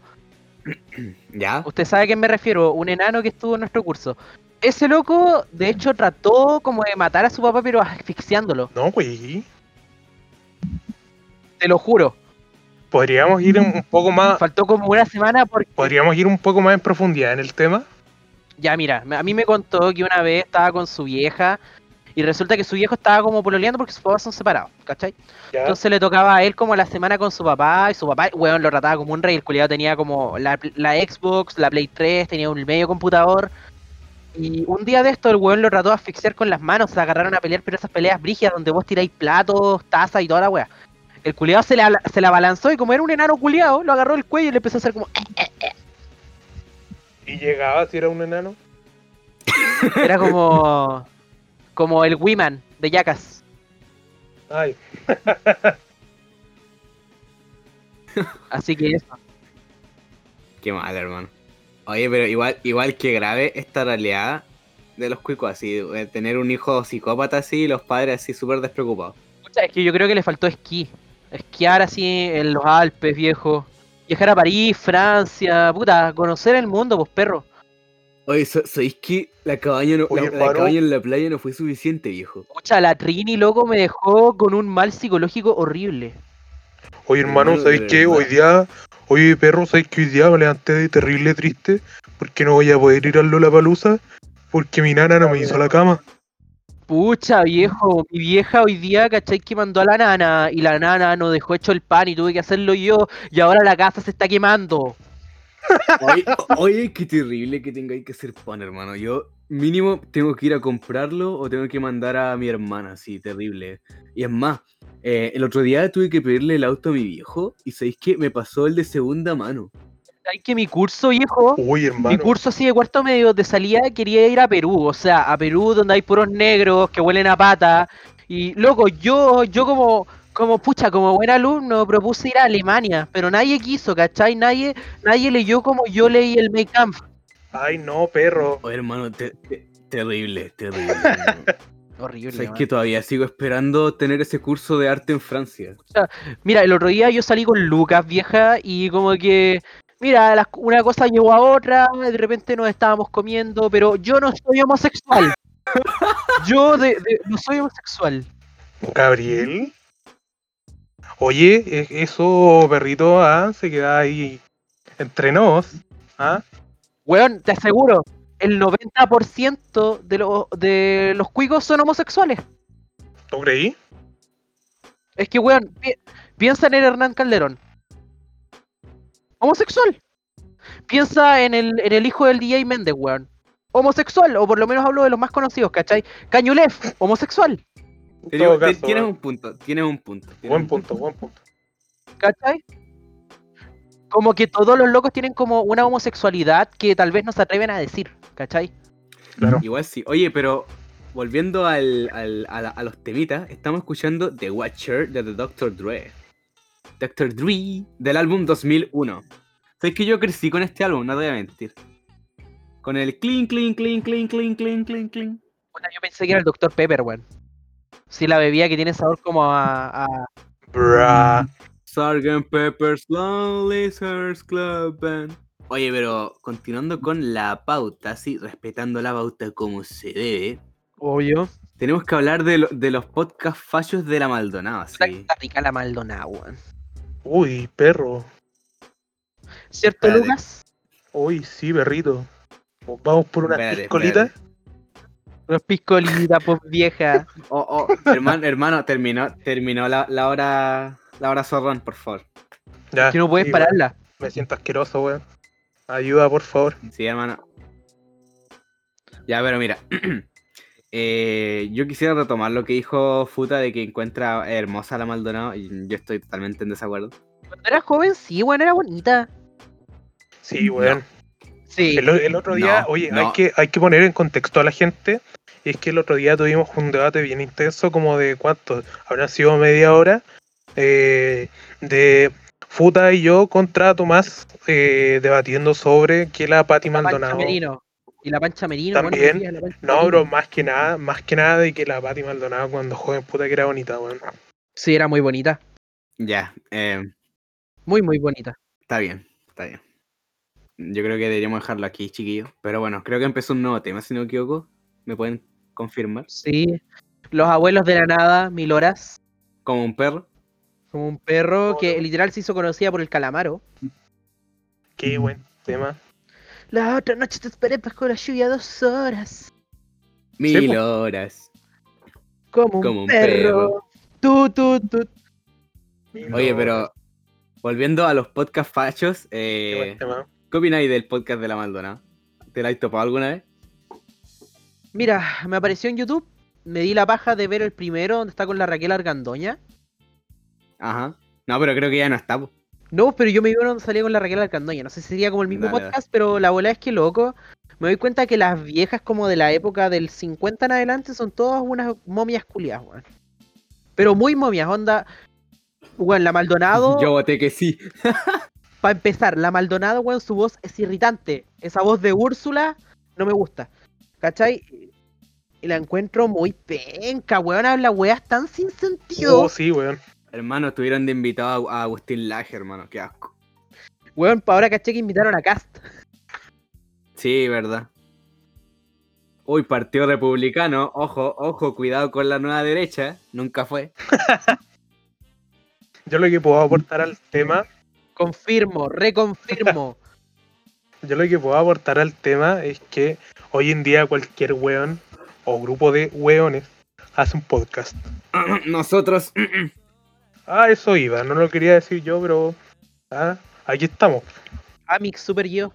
¿Ya? Usted sabe a quién me refiero, un enano que estuvo en nuestro curso. Ese loco, de hecho, trató como de matar a su papá, pero asfixiándolo. No, güey. Te lo juro. Podríamos ir un un poco más. Faltó como una semana porque... Podríamos ir un poco más en profundidad en el tema. Ya, mira, a mí me contó que una vez estaba con su vieja y resulta que su viejo estaba como pololeando porque sus papás son separados, ¿cachai? Ya. Entonces le tocaba a él como la semana con su papá y su papá, weón, lo trataba como un rey. El culiado tenía como la, la Xbox, la Play 3, tenía un medio computador. Y un día de esto el weón lo trató de asfixiar con las manos, se agarraron a pelear, pero esas peleas brígidas donde vos tiráis platos, tazas y toda la wea. El culiado se la, se la balanzó y como era un enano culiado, lo agarró el cuello y le empezó a hacer como... Y llegaba si era un enano. Era como... Como el Wiman de Jackass. Ay, Así que eso. Qué mal, hermano. Oye, pero igual, igual que grave esta realidad de los cuicos, así, de tener un hijo psicópata así y los padres así súper despreocupados. Pucha, Es que yo creo que le faltó esquí. Esquiar así en los Alpes, viejo. Viajar a París, Francia, puta, conocer el mundo, pues perro. Oye, sa- ¿sabéis que la cabaña, no- Oye, la, cabaña en la playa no fue suficiente, viejo? Pucha, la Trini, loco, me dejó con un mal psicológico horrible. Oye, hermano, ¿sabéis verdad. Hoy día, oye, perro, ¿sabéis que hoy día me levanté de terrible triste? Porque no voy a poder ir al Lollapalooza porque mi nana no me hizo la cama. Pucha, viejo, mi vieja hoy día, ¿cachai? Que mandó a la nana y la nana no dejó hecho el pan y tuve que hacerlo yo y ahora la casa se está quemando. Oye, oye, qué terrible que tengáis que hacer pan, hermano. Yo mínimo tengo que ir a comprarlo o tengo que mandar a mi hermana, sí, terrible. Y es más, eh, el otro día tuve que pedirle el auto a mi viejo y sabéis que me pasó el de segunda mano. Hay que mi curso, viejo, Uy, mi curso así de cuarto medio de salida quería ir a Perú, o sea, a Perú donde hay puros negros que huelen a pata. Y loco, yo, yo como, como pucha, como buen alumno propuse ir a Alemania, pero nadie quiso, ¿cachai? Nadie, nadie leyó como yo leí el Make Camp. Ay, no, perro. Oh, hermano, te- te- terrible, terrible. Horrible. Que todavía sigo esperando tener ese curso de arte en Francia. Mira, el otro día yo salí con Lucas, vieja, y como que, mira, una cosa llevó a otra, de repente nos estábamos comiendo, pero yo no soy homosexual. Yo de- de- no soy homosexual. Gabriel. Oye, eso, perrito, ah, se queda ahí entre nos. ¿Ah? Weón, te aseguro, el 90% de, los de los cuicos son homosexuales. ¿Tú creí? Es que, weón, pi- piensa en el Hernán Calderón. Homosexual. Piensa en el, en el hijo del DJ Méndez, weón. Homosexual, o por lo menos hablo de los más conocidos, ¿cachai? Cañulef, homosexual, digo, caso, tienes un punto, tienes un punto. tienes Buen un punto, buen punto. ¿cachai? Como que todos los locos tienen como una homosexualidad que tal vez no se atreven a decir, ¿cachai? Claro. Igual sí. Oye, pero volviendo al, al- a, la- a los temitas, estamos escuchando The Watcher de The Dr. Dre. Dr. Dre del álbum 2001. Sabes que yo crecí con este álbum, no te voy a mentir. Con el clean, clean, clean, clean, clean, clean, clean, clean. Puta, yo pensé que era el Dr. Pepper, weón. Sí, la bebida que tiene sabor como a- a, Bra. Sgt. Pepper's Lonely Hearts Club Band. Oye, pero continuando con la pauta, sí, respetando la pauta como se debe, Obvio. tenemos que hablar de, lo- de los podcast fallos de la Maldonado, sí. Está rica la Maldonado, weón. Uy, perro. ¿Cierto, Espérate. Lucas? Uy, sí, perrito. Vamos por una Espérate, piscolita. espérate. Los piscolitas, pues vieja. Oh, oh, hermano, hermano, terminó, terminó la, la hora, la hora zorrón, por favor. Ya. Que no puedes sí, pararla. Me siento asqueroso, weón. Ayuda, por favor. Sí, hermano. Ya, pero mira. eh, yo quisiera retomar lo que dijo Futa de que encuentra hermosa la Maldonado y yo estoy totalmente en desacuerdo. Cuando era joven, sí, weón, era bonita. Sí, weón. Sí. El, el otro día, No, oye, no. Hay, que, hay que poner en contexto a la gente. Y es que el otro día tuvimos un debate bien intenso, como de cuánto, habrá sido media hora, eh, de Futa y yo contra Tomás eh, debatiendo sobre que la Pati La Maldonado. Merino. Y la pancha merino, También. decía la Pancha No, bro, más que nada, más que nada de que la Pati Maldonado cuando joven puta que era bonita, weón. Sí, era muy bonita. Ya, eh, Muy, muy bonita. está bien, está bien. Yo creo que deberíamos dejarlo aquí, chiquillos. Pero bueno, creo que empezó un nuevo tema, si no me equivoco. ¿Me pueden confirmar? Sí. Los abuelos de la nada, mil horas. Como un perro. Como un perro Oh, que no. literal se hizo conocida por el calamaro. Qué buen tema. La otra noche te esperé bajo la lluvia dos horas. Mil po. horas. Como un, Como un perro. Tú, tú, tú. Oye, pero volviendo a los podcast fachos, Qué eh, buen tema. ¿qué opináis del podcast de la Maldonado? ¿Te la has topado alguna vez? Mira, me apareció en YouTube. Me di la paja de ver el primero donde está con la Raquel Argandoña. Ajá. No, pero creo que ya no está. po. No, pero yo me uno donde salía con la Raquel Argandoña. No sé si sería como el mismo Dale, dale. podcast, pero la bola es que loco. Me doy cuenta que las viejas como de la época del 50 en adelante son todas unas momias culiadas, weón. Pero muy momias, onda. Weón, la Maldonado. Yo voté que sí. Para empezar, la Maldonado, weón, su voz es irritante. Esa voz de Úrsula no me gusta. ¿Cachai? Y la encuentro muy penca, weón. Habla weas tan sin sentido. Oh, sí, weón. Hermano, estuvieron de invitado a, Agustín Laje, hermano. Qué asco. Weón, pa' ahora caché que invitaron a Cast. Sí, verdad. Uy, Partido Republicano. Ojo, ojo, cuidado con la nueva derecha. Nunca fue. Yo lo que puedo aportar al tema, Confirmo, reconfirmo. yo lo que puedo aportar al tema es que hoy en día cualquier weón o grupo de weones hace un podcast. Nosotros. Ah, eso iba, no lo quería decir yo, pero ah, aquí estamos. Amix Super yo.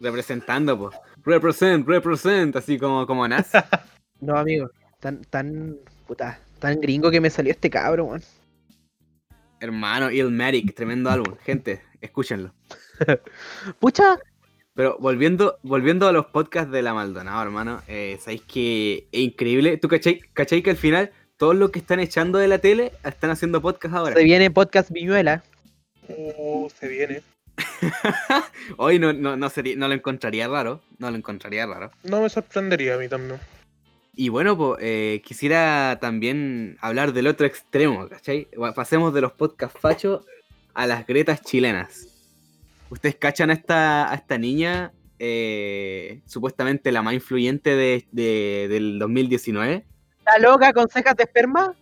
representando, pues. Represent, represent. Así como, como Nas. No, amigo. Tan, tan, puta, tan gringo que me salió este cabro, weón. Hermano, Illmatic. Tremendo álbum. Gente, escúchenlo. Pucha, Pero volviendo, volviendo a los podcasts de la Maldonado, hermano, eh, ¿sabéis que es increíble? ¿Tú cachai, cachai que al final todos los que están echando de la tele están haciendo podcast ahora? se viene podcast Viñuela. Uh, se viene. Hoy no, no, no, sería, no lo encontraría raro, no lo encontraría raro. No me sorprendería a mí también. Y bueno, pues quisiera también hablar del otro extremo, ¿cachai? Pasemos de los podcast fachos a las gretas chilenas. ¿Ustedes cachan a esta, a esta niña, eh, supuestamente la más influyente de, de- del 2019? La loca con cejas de esperma.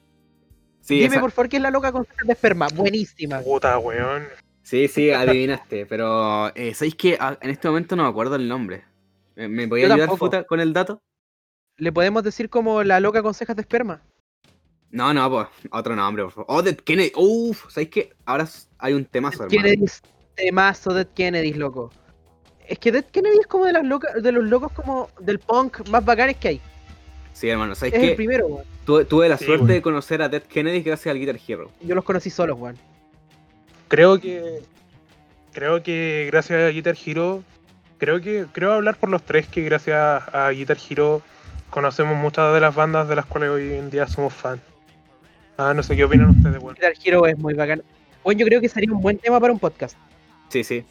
Sí, Dime esa- por favor quién es la loca con cejas de esperma. Buenísima. Puta, weón. sí, sí, adivinaste. pero, eh, ¿sabéis que ah, en este momento no me acuerdo el nombre? ¿Me, me podía ayudar. Futa, con el dato? ¿Le podemos decir como la loca con cejas de esperma? No, no, pues, otro nombre, por favor. Oh, Dead Kennedy. Uf, ¿sabéis que ahora hay un temazo, hermano? Kennedy, temazo Dead Kennedy, loco. Es que Dead Kennedy es como de las locas, de los locos como del punk más bacanes que hay. Sí, hermano, ¿sabéis Es el primero, weón. tuve, tuve la Sí, suerte de conocer a Dead Kennedy gracias al Guitar Hero? Yo los conocí solos, weón. Creo que. Creo que gracias a Guitar Hero. Creo que. Creo hablar por los tres que gracias a Guitar Hero conocemos muchas de las bandas de las cuales hoy en día somos fans. Ah, no sé qué opinan ustedes, weón. Guitar Hero es muy bacán. Bueno, yo creo que sería un buen tema para un podcast. Sí, sí.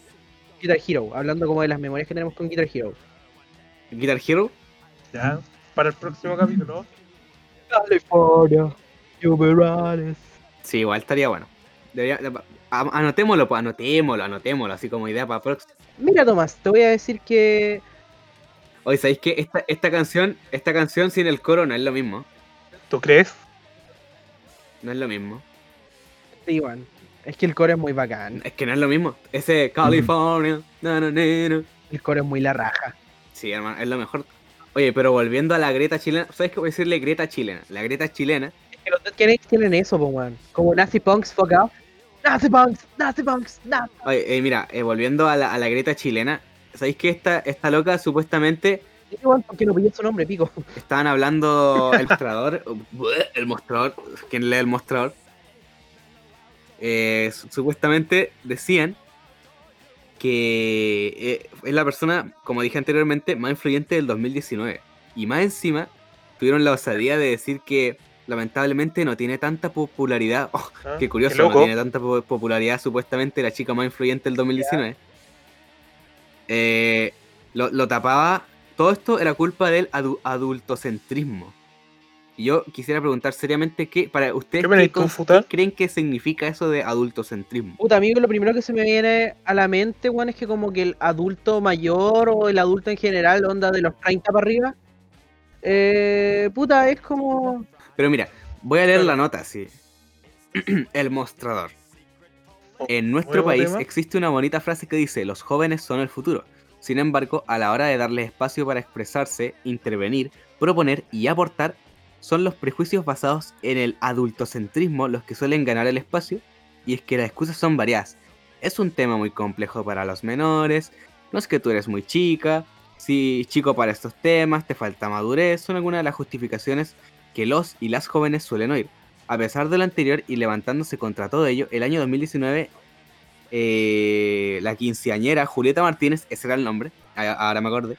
Guitar Hero, hablando como de las memorias que tenemos con Guitar Hero. Guitar Hero. Ya. Para el próximo capítulo. California, Juberales. Sí, igual estaría bueno. Debería- anotémoslo, pues, anotémoslo, anotémoslo, así como idea para próximo. Mira, Tomás, te voy a decir que. Oye, ¿sabéis que esta, esta canción, esta canción sin el coro no es lo mismo? ¿Tú crees? No es lo mismo. Sí, weón. Es que el coro es muy bacán. Es que no es lo mismo. Ese California, na, na, na, na. El coro es muy la raja. Sí, hermano, es lo mejor. Oye, pero volviendo a la Greta chilena, ¿sabes qué voy a decirle Greta chilena? La Greta chilena, Es que los Kennedys tienen eso, po. Como Nazi Punks, fuck. Nazi Punks, Nazi Punks, Nazi oye, eh, mira, eh, volviendo a la, a la chilena, ¿sabéis que esta, esta loca supuestamente ¿por qué no pillé su nombre, pico? estaban hablando el mostrador, el mostrador, quien lee el mostrador, eh, su- supuestamente decían que eh, es la persona, como dije anteriormente, más influyente del 2019. Y más encima, tuvieron la osadía de decir que lamentablemente no tiene tanta popularidad. Oh, Ah, qué curioso, qué no tiene tanta po- popularidad supuestamente la chica más influyente del 2019. Eh, lo, lo tapaba. Todo esto era culpa del adu- adultocentrismo. Yo quisiera preguntar seriamente qué, para ustedes, ¿Qué opinas ¿qué, tú, cons- Futa? qué creen que significa eso de adultocentrismo? Puta, amigo, lo primero que se me viene a la mente, weón, es que como que el adulto mayor o el adulto en general, onda de los 30 para arriba, eh, puta, es como... Pero mira, voy a leer la nota, sí. el mostrador. En nuestro país tema. existe una bonita frase que dice, los jóvenes son el futuro. Sin embargo, a la hora de darles espacio para expresarse, intervenir, proponer y aportar, son los prejuicios basados en el adultocentrismo los que suelen ganar el espacio, y es que las excusas son variadas. Es un tema muy complejo para los menores, no es que tú eres muy chica, si chico para estos temas, te falta madurez, son algunas de las justificaciones que los y las jóvenes suelen oír. A pesar de lo anterior y levantándose contra todo ello, el año 2019, eh, la quinceañera Julieta Martínez, ese era el nombre, ahora me acordé,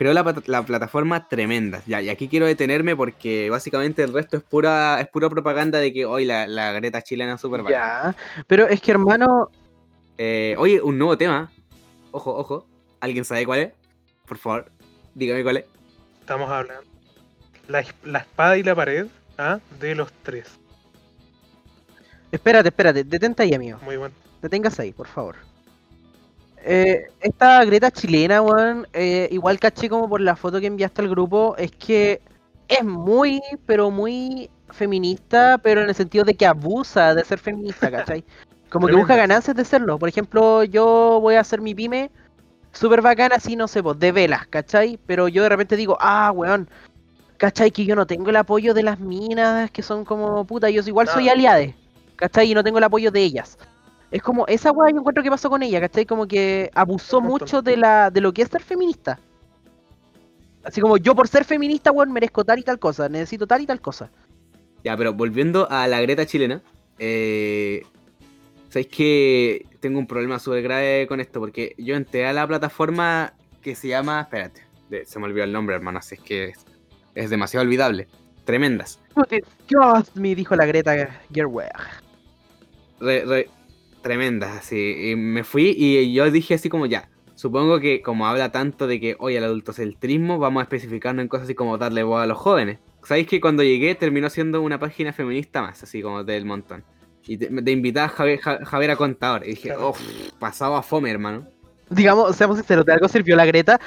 creó la, plat- la plataforma Tremenda. Ya, y aquí quiero detenerme porque básicamente el resto es pura, es pura propaganda de que hoy la, la Greta chilena es súper. Ya, pero es que hermano, Eh, oye, un nuevo tema. Ojo, ojo. ¿Alguien sabe cuál es? Por favor, dígame cuál es. Estamos hablando. La, la espada y la pared ¿ah? de los tres. espérate, espérate, detente ahí, amigo. Muy bueno. Deténgase ahí, por favor. Eh, esta Greta chilena, weón, eh, igual caché como por la foto que enviaste al grupo, es que es muy, pero muy feminista, pero en el sentido de que abusa de ser feminista, ¿cachai? Como que busca ganancias de serlo. Por ejemplo, yo voy a hacer mi pyme súper bacana, así, no sé, pues, de velas, ¿cachai? Pero yo de repente digo, ah, weón, ¿cachai? Que yo no tengo el apoyo de las minas, que son como, puta, yo igual soy aliade, ¿cachai? Y no tengo el apoyo de ellas. Es como esa weá yo encuentro que pasó con ella, ¿cachai? Como que abusó mucho de la de lo que es ser feminista. Así como yo por ser feminista, weón, merezco tal y tal cosa, necesito tal y tal cosa. Ya, pero volviendo a la Greta chilena, eh, ¿sabéis que tengo un problema súper grave con esto, porque yo entré a la plataforma que se llama. Espérate, se me olvidó el nombre, hermano, así es que es, es demasiado olvidable. Tremendas. Dios me dijo la Greta Gerwig. Re- re- tremendas, así. Y me fui y yo dije así como ya. Supongo que como habla tanto de que hoy el adultocentrismo, vamos a especificarnos en cosas así como darle voz a los jóvenes. ¿Sabéis que cuando llegué terminó siendo una página feminista más, así como del montón? Y te, de invitada a Javier, Ja- Javiera Contador. Y dije, uff, pasado a fome, hermano. Digamos, seamos sinceros, de algo sirvió la Greta.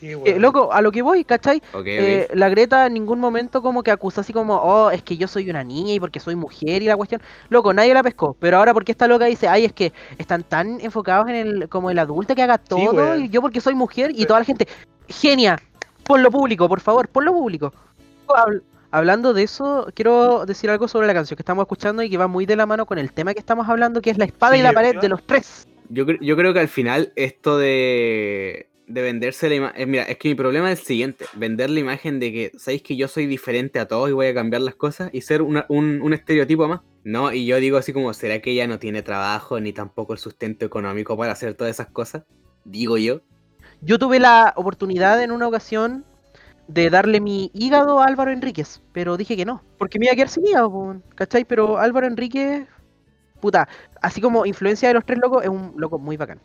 Sí, Eh, loco, a lo que voy, ¿cachai? Eh, la Greta en ningún momento como que acusa así como, oh, es que yo soy una niña y porque soy mujer y la cuestión. Loco, nadie la pescó. Pero ahora porque esta loca dice, ay, es que están tan enfocados en el, como el adulto que haga todo y yo porque soy mujer y Sí. toda la gente, genia, ponlo público, por favor, ponlo público. Habl- Hablando de eso, quiero decir algo sobre la canción que estamos escuchando y que va muy de la mano con el tema que estamos hablando, que es la espada y la pared de los tres. Yo, yo creo que al final esto de, de venderse la imagen... mira, es que mi problema es el siguiente. Vender la imagen de que, ¿sabéis que yo soy diferente a todos y voy a cambiar las cosas? Y ser un, un estereotipo más. No, y yo digo así como, ¿será que ella no tiene trabajo ni tampoco el sustento económico para hacer todas esas cosas? Digo yo. Yo tuve la oportunidad en una ocasión de darle mi hígado a Álvaro Enríquez, pero dije que no, porque me iba a quedar sin hígado, ¿cachai? Pero Álvaro Enríquez, puta, así como influencia de los tres locos, es un loco muy bacán,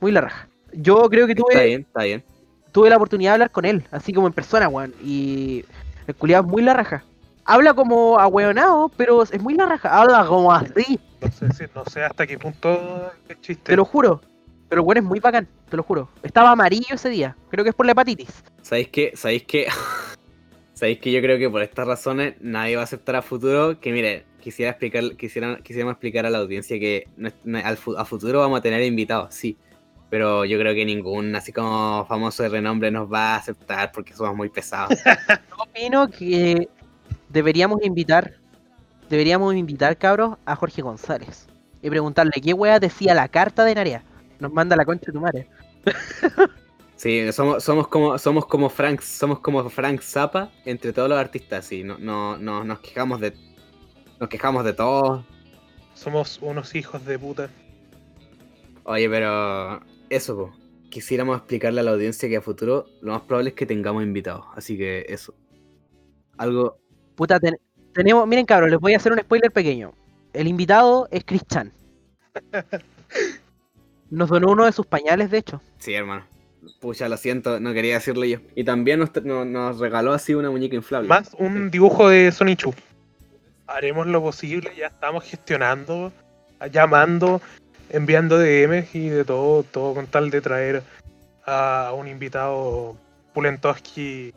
muy la raja. Yo creo que Está tuve, bien, está bien. tuve la oportunidad de hablar con él, así como en persona, weón, y el culiado es muy la raja. Habla como ahueonado, pero es muy la raja, habla como así, No sé, si- no sé hasta qué punto es chiste. te lo juro. Pero weón es muy bacán, te lo juro. Estaba amarillo ese día, creo que es por la hepatitis. ¿Sabéis qué? ¿Sabéis qué? ¿Sabéis que yo creo que por estas razones nadie va a aceptar a futuro? Que mire, quisiera explicar, quisiera, quisiéramos explicar a la audiencia que no- no- al a futuro vamos a tener invitados, sí. Pero yo creo que ningún así como famoso de renombre nos va a aceptar porque somos muy pesados. Yo opino que deberíamos invitar, deberíamos invitar, cabros, a Jorge González y preguntarle qué wea decía la carta de Narea. Nos manda la concha de tu madre. Sí, somos, somos como somos como Frank, somos como Frank Zappa entre todos los artistas, sí. No, no, no- nos quejamos de nos quejamos de todo. Somos unos hijos de puta. Oye, pero eso, po. quisiéramos explicarle a la audiencia que a futuro lo más probable es que tengamos invitados. Así que eso. Algo. Puta, ten- tenemos, miren cabros, les voy a hacer un spoiler pequeño. El invitado es Chris Chan. Nos donó uno de sus pañales, de hecho. Sí, hermano. Pucha, lo siento, no quería decirlo yo. Y también nos, no- nos regaló así una muñeca inflable. Más un dibujo de Sonichu. Haremos lo posible, ya estamos gestionando, llamando, enviando DMs y de todo, todo con tal de traer a un invitado Pulentoski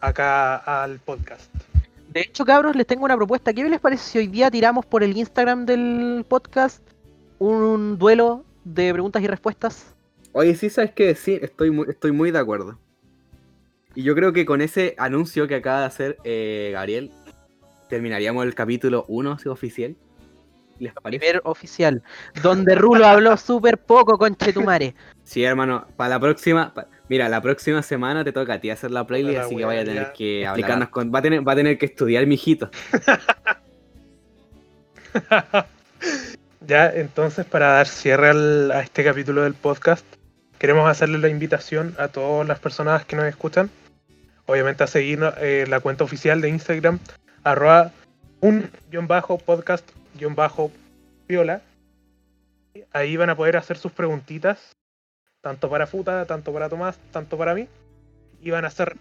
acá al podcast. De hecho, cabros, les tengo una propuesta. ¿Qué les parece si hoy día tiramos por el Instagram del podcast un duelo de preguntas y respuestas? Oye, sí, sabes que sí, estoy muy, estoy muy de acuerdo. Y yo creo que con ese anuncio que acaba de hacer eh, Gabriel, terminaríamos el capítulo 1 así, oficial. ¿Les parece? Primer oficial. Donde Rulo habló súper poco con Chetumare. Sí, hermano, para la próxima, pa- mira, la próxima semana te toca a ti hacer la playlist, así que vaya a tener ya. que explicarnos con, va a tener, va a tener que estudiar, mijito. Ya, entonces, para dar cierre al- a este capítulo del podcast, queremos hacerle la invitación a todas las personas que nos escuchan, obviamente a seguir eh, la cuenta oficial de Instagram, arroba un guion bajo viola. Ahí van a poder hacer sus preguntitas, tanto para Futa, tanto para Tomás, tanto para mí, y van a ser...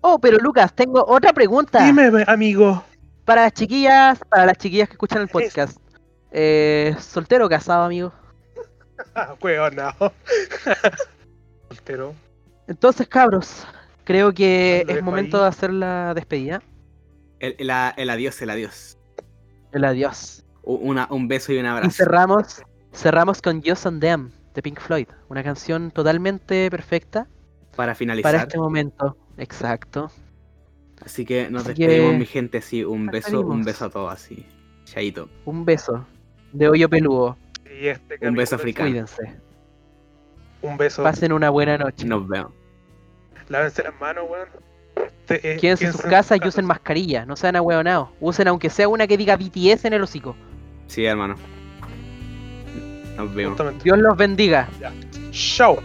Oh, pero Lucas, tengo otra pregunta. Dime, amigo. Para las chiquillas, para las chiquillas que escuchan el podcast. Eh, ¿Soltero o casado, amigo? Ah, weón, no. Soltero. Entonces, cabros, creo que es momento ahí. de hacer la despedida. El, el adiós, el adiós. El adiós. Una, un beso y un Y abrazo. cerramos, cerramos con Just on Them de Pink Floyd. Una canción totalmente perfecta Para finalizar. para este momento. Exacto. Así que nos Así despedimos, que- mi gente, sí, un nos beso, un beso a todos, así. Chaito. Un beso de hoyo peludo. Y este Un beso africano. Cuídense. Un beso. Pasen una buena noche. Nos vemos. Lávense las manos, weón. Este, eh, Quédense en sus casas y usen mascarilla. No sean ahueonados. Usen aunque sea una que diga BTS en el hocico. Sí, hermano. Nos vemos. Justamente. Dios los bendiga. Chao.